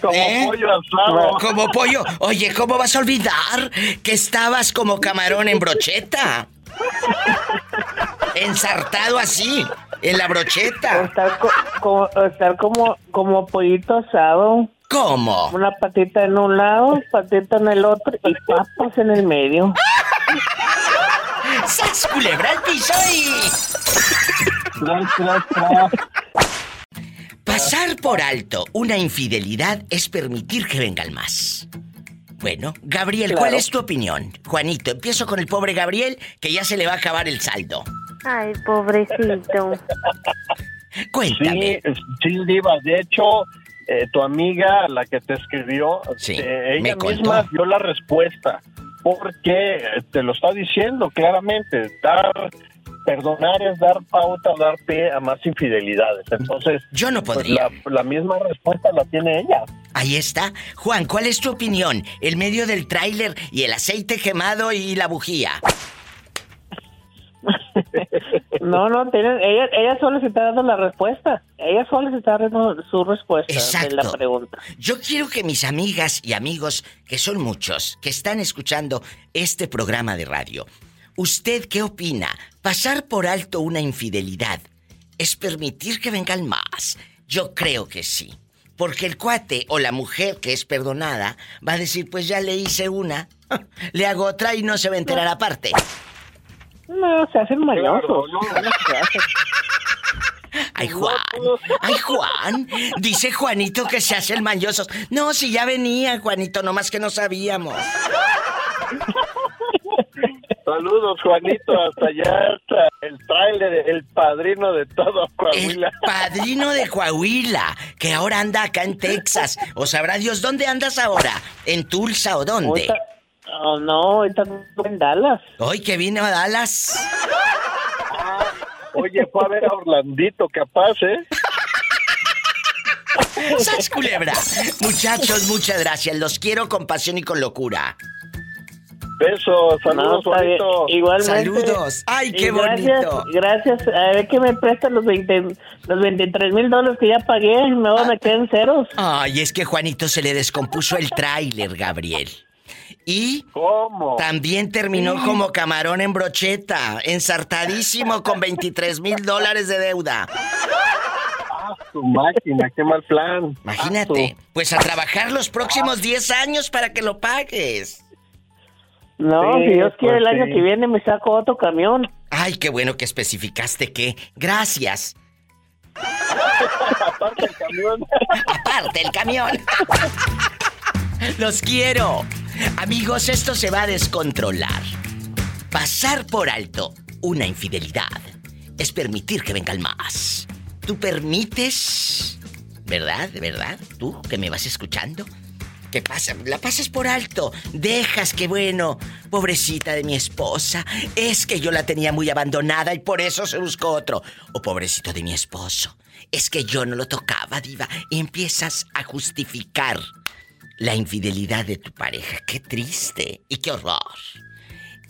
Como ¿Eh? pollo asado. Como pollo. Oye, ¿cómo vas a olvidar que estabas como camarón en brocheta? Ensartado así, en la brocheta. Estar, co- como, estar como, como pollito asado. ¿Cómo? Una patita en un lado, patita en el otro y papas en el medio. ¡Sas, culebra al piso y... Pasar por alto una infidelidad es permitir que venga el más. Bueno, Gabriel, ¿cuál es tu opinión? Juanito, empiezo con el pobre Gabriel, que ya se le va a acabar el saldo. Ay, pobrecito. Cuéntame. Sí, sí, Diva. De hecho, eh, tu amiga, la que te escribió, eh, me ella misma dio la respuesta. Porque eh, te lo está diciendo claramente. Dar, perdonar es dar pauta, dar pie a más infidelidades. Entonces, yo no pues, podría. la, la misma respuesta la tiene ella. Ahí está. Juan, ¿cuál es tu opinión? El medio del tráiler y el aceite quemado y la bujía. No, no, tienen, ella, ella solo se está dando la respuesta. Ella solo se está dando su respuesta de la Exacto. pregunta. Yo quiero que mis amigas y amigos, que son muchos, que están escuchando este programa de radio, ¿usted qué opina? ¿Pasar por alto una infidelidad es permitir que vengan más? Yo creo que sí. Porque el cuate o la mujer que es perdonada va a decir, pues ya le hice una, le hago otra y no se va a enterar aparte. No, se hacen mañosos. Ay, Juan. Ay, Juan. Dice Juanito que se hacen mañosos. No, si ya venía, Juanito, nomás que no sabíamos. Saludos, Juanito, hasta allá, hasta el tráiler, el padrino de todo Coahuila. Padrino de Coahuila, que ahora anda acá en Texas. O sabrá Dios, ¿dónde andas ahora? ¿En Tulsa o dónde? Oh, no, ahorita en Dallas. Hoy que vino a Dallas. Oye, fue a ver a Orlandito, capaz, ¿eh? ¡Sas culebra! Muchachos, muchas gracias. Los quiero con pasión y con locura. Besos, saludos, No. Igualmente. Saludos. Ay, qué gracias, bonito. Gracias. A ver que me prestan los 20, los 23 mil dólares que ya pagué. Me quedan ceros. Ay, es que Juanito se le descompuso el tráiler, Gabriel. Y ¿Cómo? también terminó como camarón en brocheta, ensartadísimo con 23 mil dólares de deuda. Tu máquina, qué mal plan. Imagínate, pues a trabajar los próximos 10 años para que lo pagues. No, Sí, si Dios quiere, el pues año sí. que viene me saco otro camión. Ay, qué bueno que especificaste que. Gracias. Aparte el camión. Aparte el camión. Los quiero. Amigos, esto se va a descontrolar. Pasar por alto una infidelidad es permitir que vengan más. ¿Tú permites? ¿Verdad? ¿De verdad? ¿Tú que me vas escuchando? ¿Qué pasa? La pasas por alto. Dejas que, bueno, pobrecita de mi esposa, es que yo la tenía muy abandonada y por eso se buscó otro. O pobrecito de mi esposo, es que yo no lo tocaba, diva. Y empiezas a justificar la infidelidad de tu pareja. Qué triste y qué horror.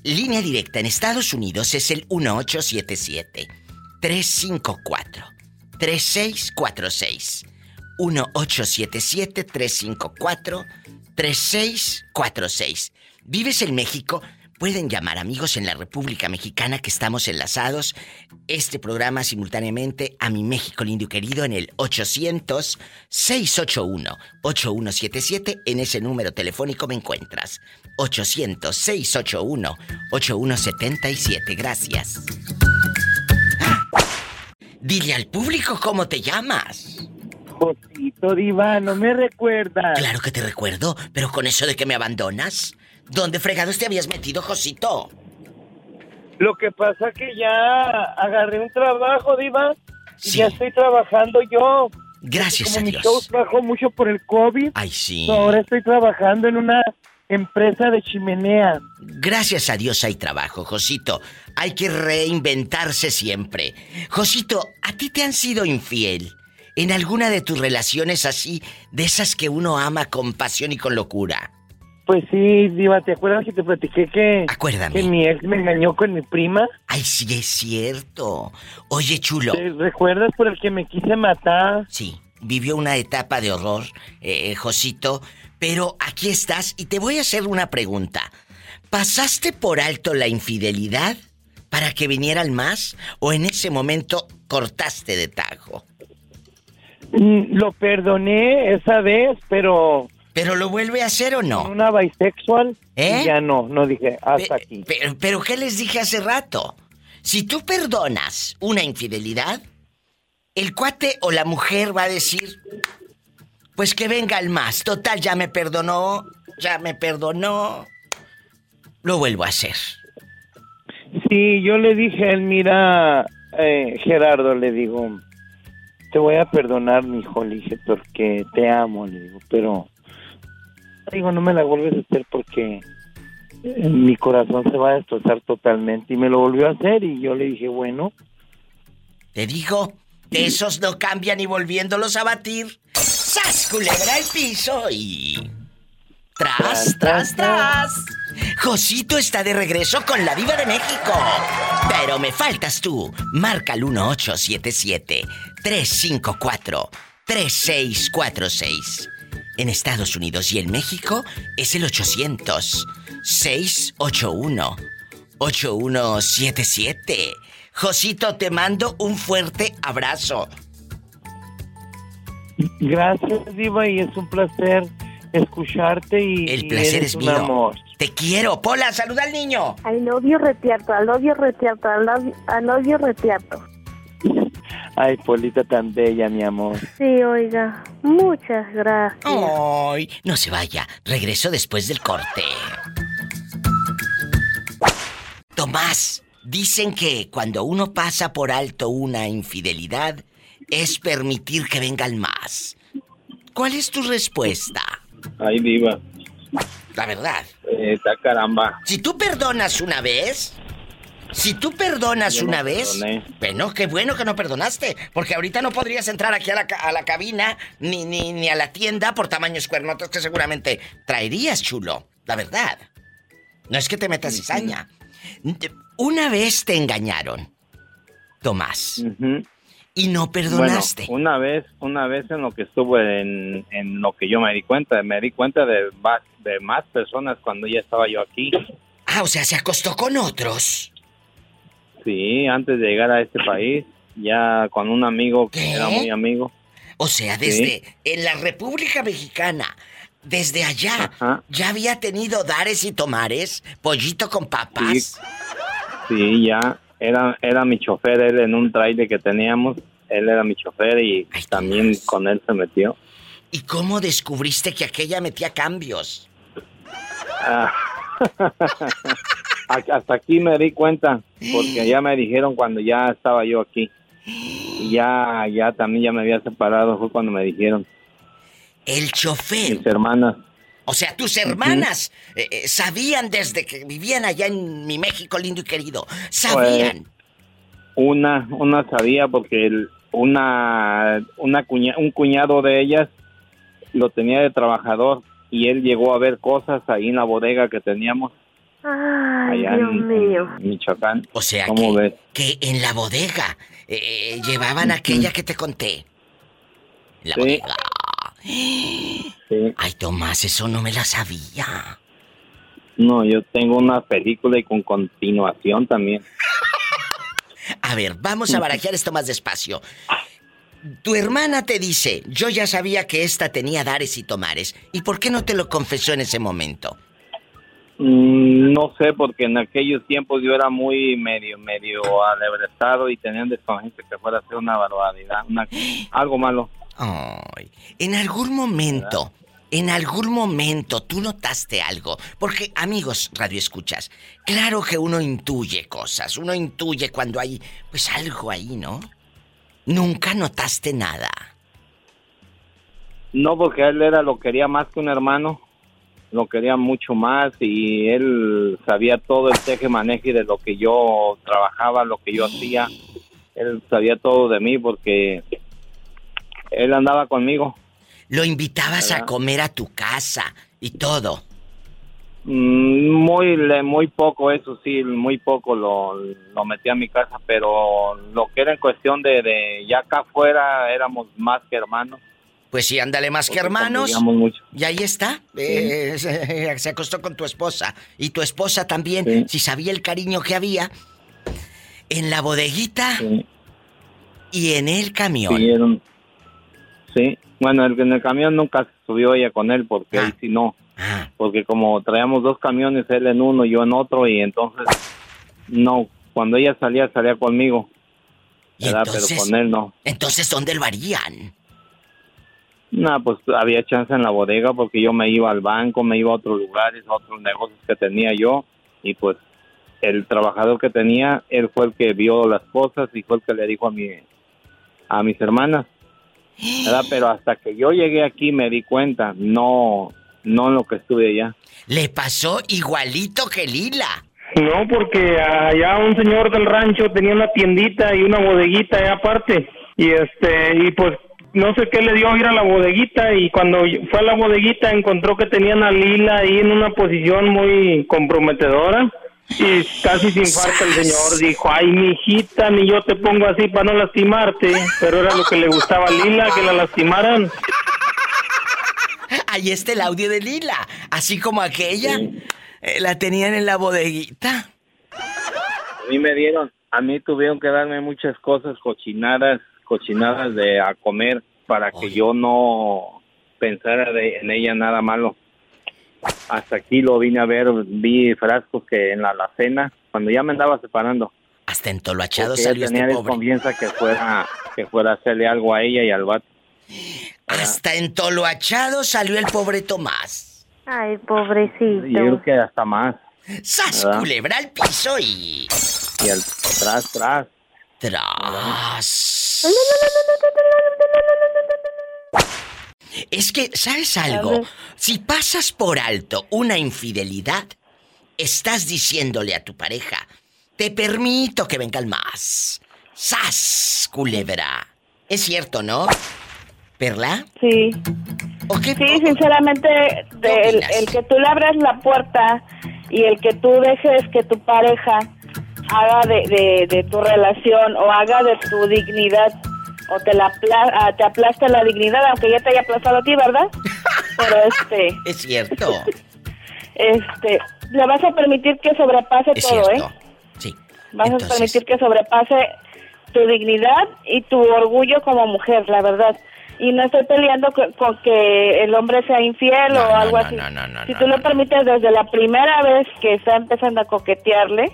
Línea directa en Estados Unidos es el 1877 354 3646. 1877 354 3646. ¿Vives en México? Pueden llamar amigos en la República Mexicana que estamos enlazados. Este programa simultáneamente a mi México lindo y querido en el 800-681-8177. En ese número telefónico me encuentras. 800-681-8177. Gracias. Dile al público cómo te llamas. Josito Diva, ¿no me recuerdas? Claro que te recuerdo, pero con eso de que me abandonas, ¿dónde fregados te habías metido, Josito? Lo que pasa que ya agarré un trabajo, Diva, y ya estoy trabajando yo. Gracias Como a mi Dios. show bajó mucho por el COVID. Ay, sí. Ahora estoy trabajando en una empresa de chimenea. Gracias a Dios hay trabajo, Josito. Hay que reinventarse siempre. Josito, ¿a ti te han sido infiel? ¿En alguna de tus relaciones así, de esas que uno ama con pasión y con locura? Pues sí, Diva, ¿te acuerdas que te platiqué que, Acuérdame. que mi ex me engañó con mi prima? Ay, sí, es cierto. Oye, chulo. ¿Te recuerdas por el que me quise matar? Sí, vivió una etapa de horror, eh, Josito, pero aquí estás y te voy a hacer una pregunta. ¿Pasaste por alto la infidelidad para que vinieran más o en ese momento cortaste de tajo? Mm, Lo perdoné esa vez, pero... ¿Pero lo vuelve a hacer o no? Una bisexual. ¿Eh? ya no, no dije, hasta aquí. Pero, pero ¿qué les dije hace rato? Si tú perdonas una infidelidad, el cuate o la mujer va a decir, pues que venga el más. Total, ya me perdonó, ya me perdonó. Lo vuelvo a hacer. Sí, yo le dije a él, mira, eh, Gerardo, le digo, te voy a perdonar, mi hijo, le dije, porque te amo, le digo, pero, digo, no me la vuelves a hacer porque mi corazón se va a destrozar totalmente. Y me lo volvió a hacer y yo le dije, bueno. Te digo, de esos no cambian y volviéndolos a batir. ¡Sas, culebra al piso! Y... ¡Tras, tras, tras! Josito está de regreso con la diva de México. Pero me faltas tú. Marca al 1877-354-3646. En Estados Unidos y en México es el 800-681-8177. Josito, te mando un fuerte abrazo. Gracias, Diva, y es un placer escucharte y El y placer eres es mío. amor. Te quiero. Pola, saluda al niño. You, retierto. I love you, I love you, retierto. Ay, Polita tan bella, mi amor. Sí, oiga. Muchas gracias. Ay, no se vaya. Regreso después del corte. Tomás, dicen que cuando uno pasa por alto una infidelidad es permitir que vengan más. ¿Cuál es tu respuesta? Ay, diva. La verdad. Eh, Está caramba. Si tú perdonas una vez, si tú perdonas Yo no una vez, perdoné. bueno, qué bueno que no perdonaste, porque ahorita no podrías entrar aquí a la, a la cabina ni, ni, ni a la tienda por tamaños cuernotos que seguramente traerías, chulo. La verdad. No es que te metas cizaña. Una vez te engañaron, Tomás, y no perdonaste. Bueno, una vez, una vez en lo que estuvo en, en lo que yo me di cuenta, me di cuenta de más, de más personas cuando ya estaba yo aquí. Ah, o sea, se acostó con otros. Sí, antes de llegar a este país, ya con un amigo que era muy amigo. O sea, Sí. desde en la República Mexicana, desde allá, Ajá. ya había tenido dares y tomares, pollito con papas. Sí, ya era, era mi chofer, él en un trailer que teníamos, él era mi chofer y también con él se metió. ¿Y cómo descubriste que aquella metía cambios? Ah, Hasta aquí me di cuenta, porque ya me dijeron cuando ya estaba yo aquí. Y ya, ya también ya me había separado, fue cuando me dijeron. El chofer. Mis hermanas. O sea, tus hermanas eh, eh, sabían desde que vivían allá en mi México lindo y querido. Sabían. Pues, una, una sabía porque el- una, una cuña- un cuñado de ellas lo tenía de trabajador y él llegó a ver cosas ahí en la bodega que teníamos Ay, allá Dios en, mío. en Michoacán. O sea ¿Cómo que, ves? que en la bodega eh, llevaban aquella que te conté. La Sí. bodega. Sí. Ay, Tomás, eso no me la sabía. No, yo tengo una película y con continuación también. A ver, vamos a barajear esto más despacio. Tu hermana te dice, yo ya sabía que esta tenía dares y tomares. ¿Y por qué no te lo confesó en ese momento? Mm, No sé, porque en aquellos tiempos yo era muy medio, medio alebrestado y tenía un desconfianza que fuera a ser una barbaridad, una- algo malo. Ay, en algún momento, en algún momento tú notaste algo. Porque, amigos, radio escuchas, claro que uno intuye cosas, uno intuye cuando hay, pues algo ahí, ¿no? Nunca notaste nada. No, porque él era lo quería más que un hermano, lo quería mucho más y él sabía todo el teje maneje de lo que yo trabajaba, lo que yo hacía. Él sabía todo de mí porque él andaba conmigo. Lo invitabas a comer a tu casa y todo. Mm, Muy, muy poco, eso sí, muy poco lo, lo metí a mi casa, pero lo que era en cuestión de, de ya acá afuera éramos más que hermanos. Pues sí, ándale más que hermanos. mucho. Y ahí está. eh, se, se acostó con tu esposa. Y tu esposa también, si sabía el cariño que había, en la bodeguita y en el camión. Sí, era un- sí. bueno, el, en el camión nunca se subió ella con él porque Ah. ahí sí no. Porque como traíamos dos camiones, él en uno y yo en otro, y entonces no, cuando ella salía, salía conmigo. ¿Y ¿verdad? entonces? Pero con él no. Entonces, ¿dónde lo harían? No, pues había chance en la bodega porque yo me iba al banco, me iba a otros lugares, a otros negocios que tenía yo y pues el trabajador que tenía, él fue el que vio las cosas y fue el que le dijo a mi a mis hermanas. ¿Verdad? Pero hasta que yo llegué aquí me di cuenta, no no en lo que estuve allá. Le pasó igualito que Lila. No, porque allá un señor del rancho tenía una tiendita y una bodeguita allá aparte. Y este, y pues no sé qué le dio a ir a la bodeguita y cuando fue a la bodeguita encontró que tenían a Lila ahí en una posición muy comprometedora. Y casi se infarta el señor, dijo, ay, mijita, ni yo te pongo así para no lastimarte. Pero era lo que le gustaba a Lila, que la lastimaran. Ahí está el audio de Lila. Así como aquella. eh, la tenían en la bodeguita. A mí me dieron, a mí tuvieron que darme muchas cosas cochinadas, cochinadas de a comer para que yo no pensara de- en ella nada malo. Hasta aquí lo vine a ver, vi frascos que en la alacena, cuando ya me andaba separando. Hasta entoloachado salió tenía este pobre. desconfianza que fuera, que fuera a hacerle algo a ella y al vato. Hasta entoloachado salió el pobre Tomás. Ay, pobrecito. Yo creo que hasta más. ¡Sas, ¿verdad? culebra al piso y... Y al tras, tras. Tras. Es que, ¿sabes algo? Si pasas por alto una infidelidad, estás diciéndole a tu pareja, te permito que vengan más. ¡Sas, culebra! Es cierto, ¿no? ¿Perla? Sí. Sí, sinceramente, de- el, el que tú le abras la puerta y el que tú dejes que tu pareja haga de, de- de tu relación o haga de tu dignidad o te la apla- ah, te aplaste la dignidad, aunque ya te haya aplastado a ti, ¿verdad? Pero este, Es cierto. este, le vas a permitir que sobrepase Es todo, cierto. ¿eh? Sí. Vas Entonces- a permitir que sobrepase tu dignidad y tu orgullo como mujer, la verdad. Y no estoy peleando con, que el hombre sea infiel o algo así. si tú lo permites desde la primera vez que está empezando a coquetearle,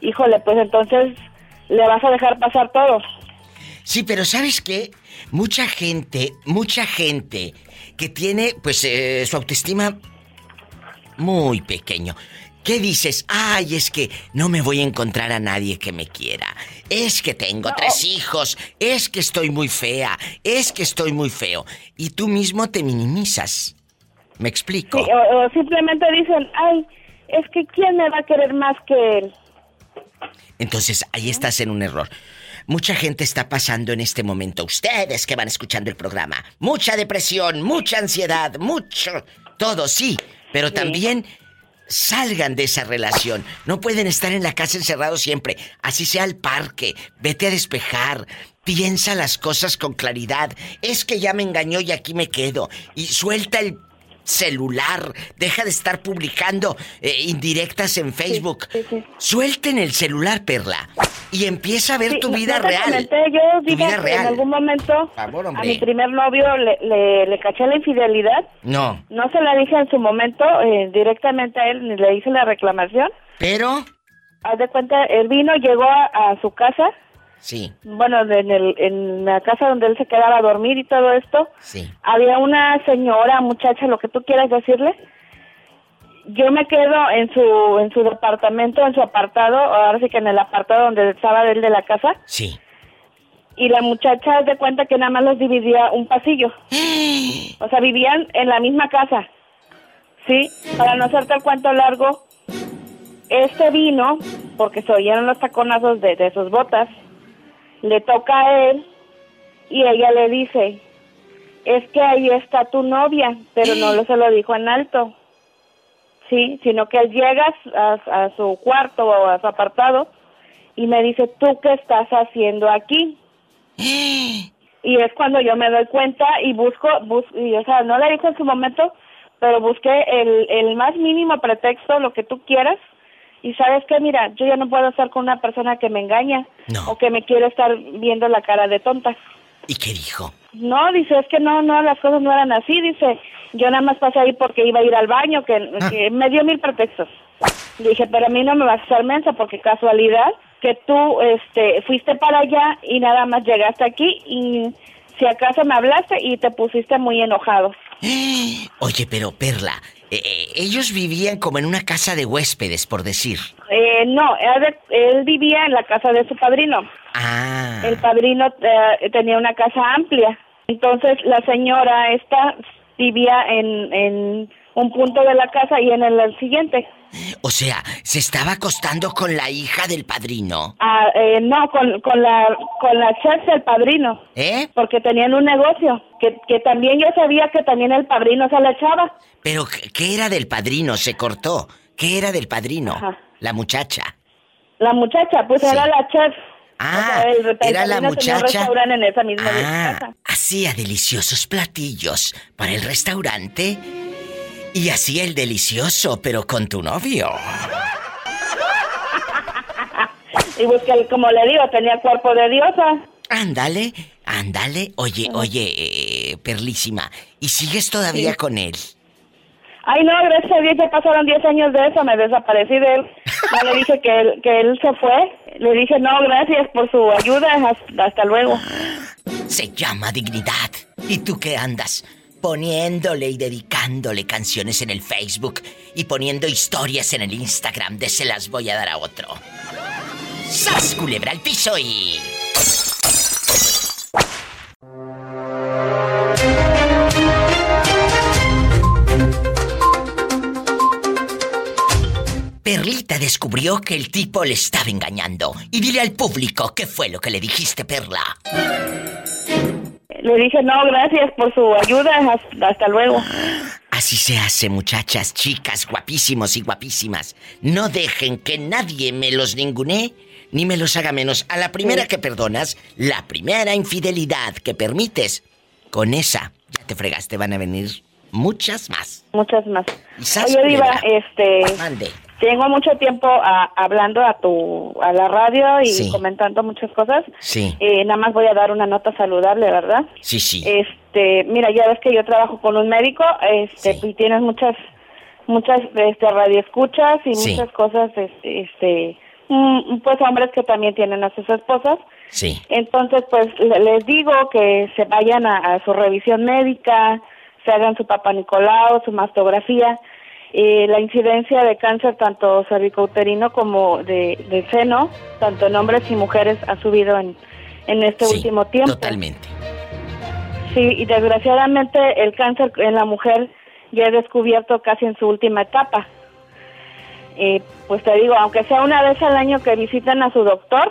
híjole, pues entonces le vas a dejar pasar todo. Sí, pero ¿sabes qué? Mucha gente, mucha gente que tiene, pues, eh, su autoestima muy pequeño. ¿Qué dices? Ay, es que no me voy a encontrar a nadie que me quiera. Es que tengo tres hijos. Es que estoy muy fea. Es que estoy muy feo. Y tú mismo te minimizas. ¿Me explico? Sí, o, o simplemente dicen, ay, es que ¿quién me va a querer más que él? Entonces, ahí estás en un error. Mucha gente está pasando en este momento, ustedes que van escuchando el programa, mucha depresión, mucha ansiedad, mucho... Todo, sí. Pero también salgan de esa relación. No pueden estar en la casa encerrados siempre. Así sea al parque. Vete a despejar. Piensa las cosas con claridad. Es que ya me engañó y aquí me quedo. Y suelta el celular. Deja de estar publicando eh, indirectas en Facebook. Suelten el celular, Perla. Y empieza a ver tu vida real. Yo tu vida real. en algún momento favor, a mi primer novio le, le, le caché la infidelidad. No. No se la dije en su momento eh, directamente a él, ni le hice la reclamación. Pero. Haz de cuenta, él vino, llegó a, a su casa. Sí. Bueno, en, el, en la casa donde él se quedaba a dormir y todo esto. Sí. Había una señora, muchacha, lo que tú quieras decirle. Yo me quedo en su en su departamento, en su apartado, ahora sí que en el apartado donde estaba él de la casa. Sí. Y la muchacha de cuenta que nada más los dividía un pasillo. O sea, vivían en la misma casa. Sí, para no hacerte el cuento largo, este vino, porque se oyeron los taconazos de, de sus botas, le toca a él y ella le dice, es que ahí está tu novia, pero no lo se lo dijo en alto. Sí, sino que él llega a, a su cuarto o a su apartado y me dice, ¿tú qué estás haciendo aquí? Y es cuando yo me doy cuenta y busco, bus y, o sea, no le dije en su momento, pero busqué el, el más mínimo pretexto, lo que tú quieras. Y sabes qué, mira, yo ya no puedo estar con una persona que me engaña o que me quiere estar viendo la cara de tonta. ¿Y qué dijo? No, dice, es que no, no, las cosas no eran así, dice, yo nada más pasé ahí porque iba a ir al baño, que, que me dio mil pretextos. Dije, pero a mí no me vas a hacer mensa porque casualidad que tú este, fuiste para allá y nada más llegaste aquí y si acaso me hablaste y te pusiste muy enojado. Oye, pero Perla, eh, ellos vivían como en una casa de huéspedes, por decir. Eh, no, él, él vivía en la casa de su padrino. Ah. El padrino eh, tenía una casa amplia. Entonces la señora esta vivía en, en un punto de la casa y en el, el siguiente. O sea, se estaba acostando con la hija del padrino. Ah, eh, no, con, con la con la chef del padrino. ¿Eh? Porque tenían un negocio que, que también yo sabía que también el padrino se la echaba. Pero, ¿qué- ¿qué era del padrino? Se cortó. ¿Qué era del padrino? Ajá. La muchacha. La muchacha, pues era la chef. Ah, era la un muchacha. restaurante en esa misma Ah, hacía deliciosos platillos para el restaurante y hacía el delicioso, pero con tu novio. Y pues que, como le digo, tenía cuerpo de diosa. Ándale, ándale. Oye, oye, eh, Perlísima, ¿y sigues todavía Sí. con él? Ay, no, gracias a Dios ya pasaron 10 años de eso, me desaparecí de él. No le dije que él, que él se fue. Le dije, no, gracias por su ayuda, hasta, hasta luego. Se llama dignidad. ¿Y tú qué andas? Poniéndole y dedicándole canciones en el Facebook y poniendo historias en el Instagram de se las voy a dar a otro. ¡Sas, culebra al piso y... Perlita descubrió que el tipo le estaba engañando. Y dile al público qué fue lo que le dijiste, Perla. Le dije, no, gracias por su ayuda, hasta, luego. Así se hace, muchachas, chicas, guapísimos y guapísimas. No dejen que nadie me los ningunee ni me los haga menos. A la primera que perdonas, la primera infidelidad que permites, con esa ya te fregaste, van a venir muchas más. Muchas más. Oye, Diva, este... Mande. Tengo mucho tiempo a- hablando a tu a la radio y Sí. comentando muchas cosas. Sí, Eh, nada más voy a dar una nota saludable, ¿verdad? sí, sí. Este, mira, ya ves que yo trabajo con un médico, este, y tienes muchas, muchas, este, radioescuchas y Sí. muchas cosas, este, este, pues hombres que también tienen a sus esposas. Sí. Entonces, pues le- les digo que se vayan a, a su revisión médica, se hagan su papá Nicolau, su mastografía. Eh, la incidencia de cáncer tanto cervicouterino como de, de seno, tanto en hombres y mujeres, ha subido en, en este último tiempo. Totalmente. Sí, y desgraciadamente el cáncer en la mujer ya es descubierto casi en su última etapa. Eh, pues te digo, aunque sea una vez al año que visiten a su doctor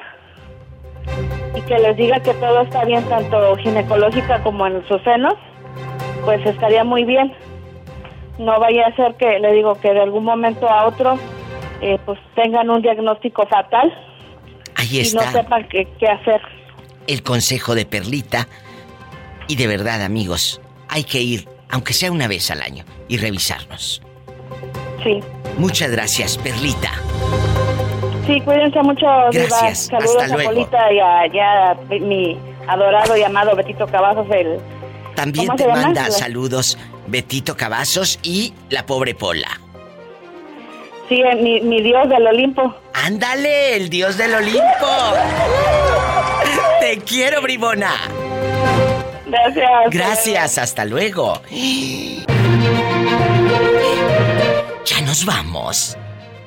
y que les diga que todo está bien, tanto ginecológica como en sus senos, pues estaría muy bien. No vaya a ser que, le digo, que de algún momento a otro, eh, pues tengan un diagnóstico fatal Ahí y no sepan qué, qué hacer. el consejo de Perlita. Y de verdad, amigos, hay que ir, aunque sea una vez al año, y revisarnos. Sí. Muchas gracias, Perlita. Sí, cuídense mucho, Diva. Gracias, Saludos hasta a. Polita y a, y a mi adorado y amado Betito Cavazos, el... También ¿Cómo te manda saludos Betito Cavazos y la pobre Pola. Sí, eh, mi, mi dios del Olimpo. ¡Ándale, el dios del Olimpo! ¡Te quiero, bribona! Gracias. Gracias, hasta luego. Ya nos vamos.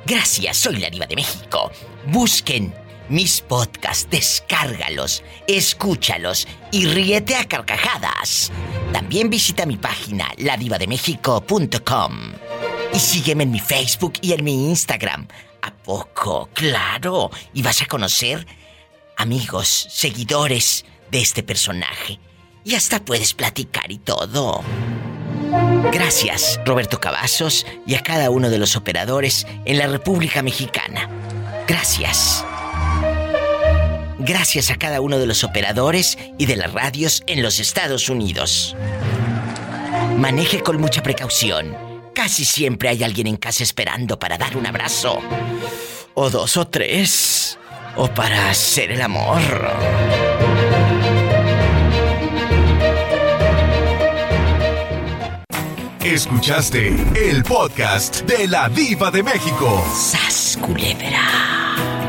Gracias, soy la diva de México. Busquen mis podcasts, descárgalos, escúchalos y ríete a carcajadas. También visita mi página, ladivademexico.com. Y sígueme en mi Facebook y en mi Instagram. ¿A poco? Claro. Y vas a conocer amigos, seguidores de este personaje. Y hasta puedes platicar y todo. Gracias, Roberto Cavazos, y a cada uno de los operadores en la República Mexicana. Gracias. Gracias a cada uno de los operadores y de las radios en los Estados Unidos. Maneje con mucha precaución. Casi siempre hay alguien en casa esperando para dar un abrazo. O dos o tres. O para hacer el amor. Escuchaste el podcast de la Diva de México. ¡Sas, culebra!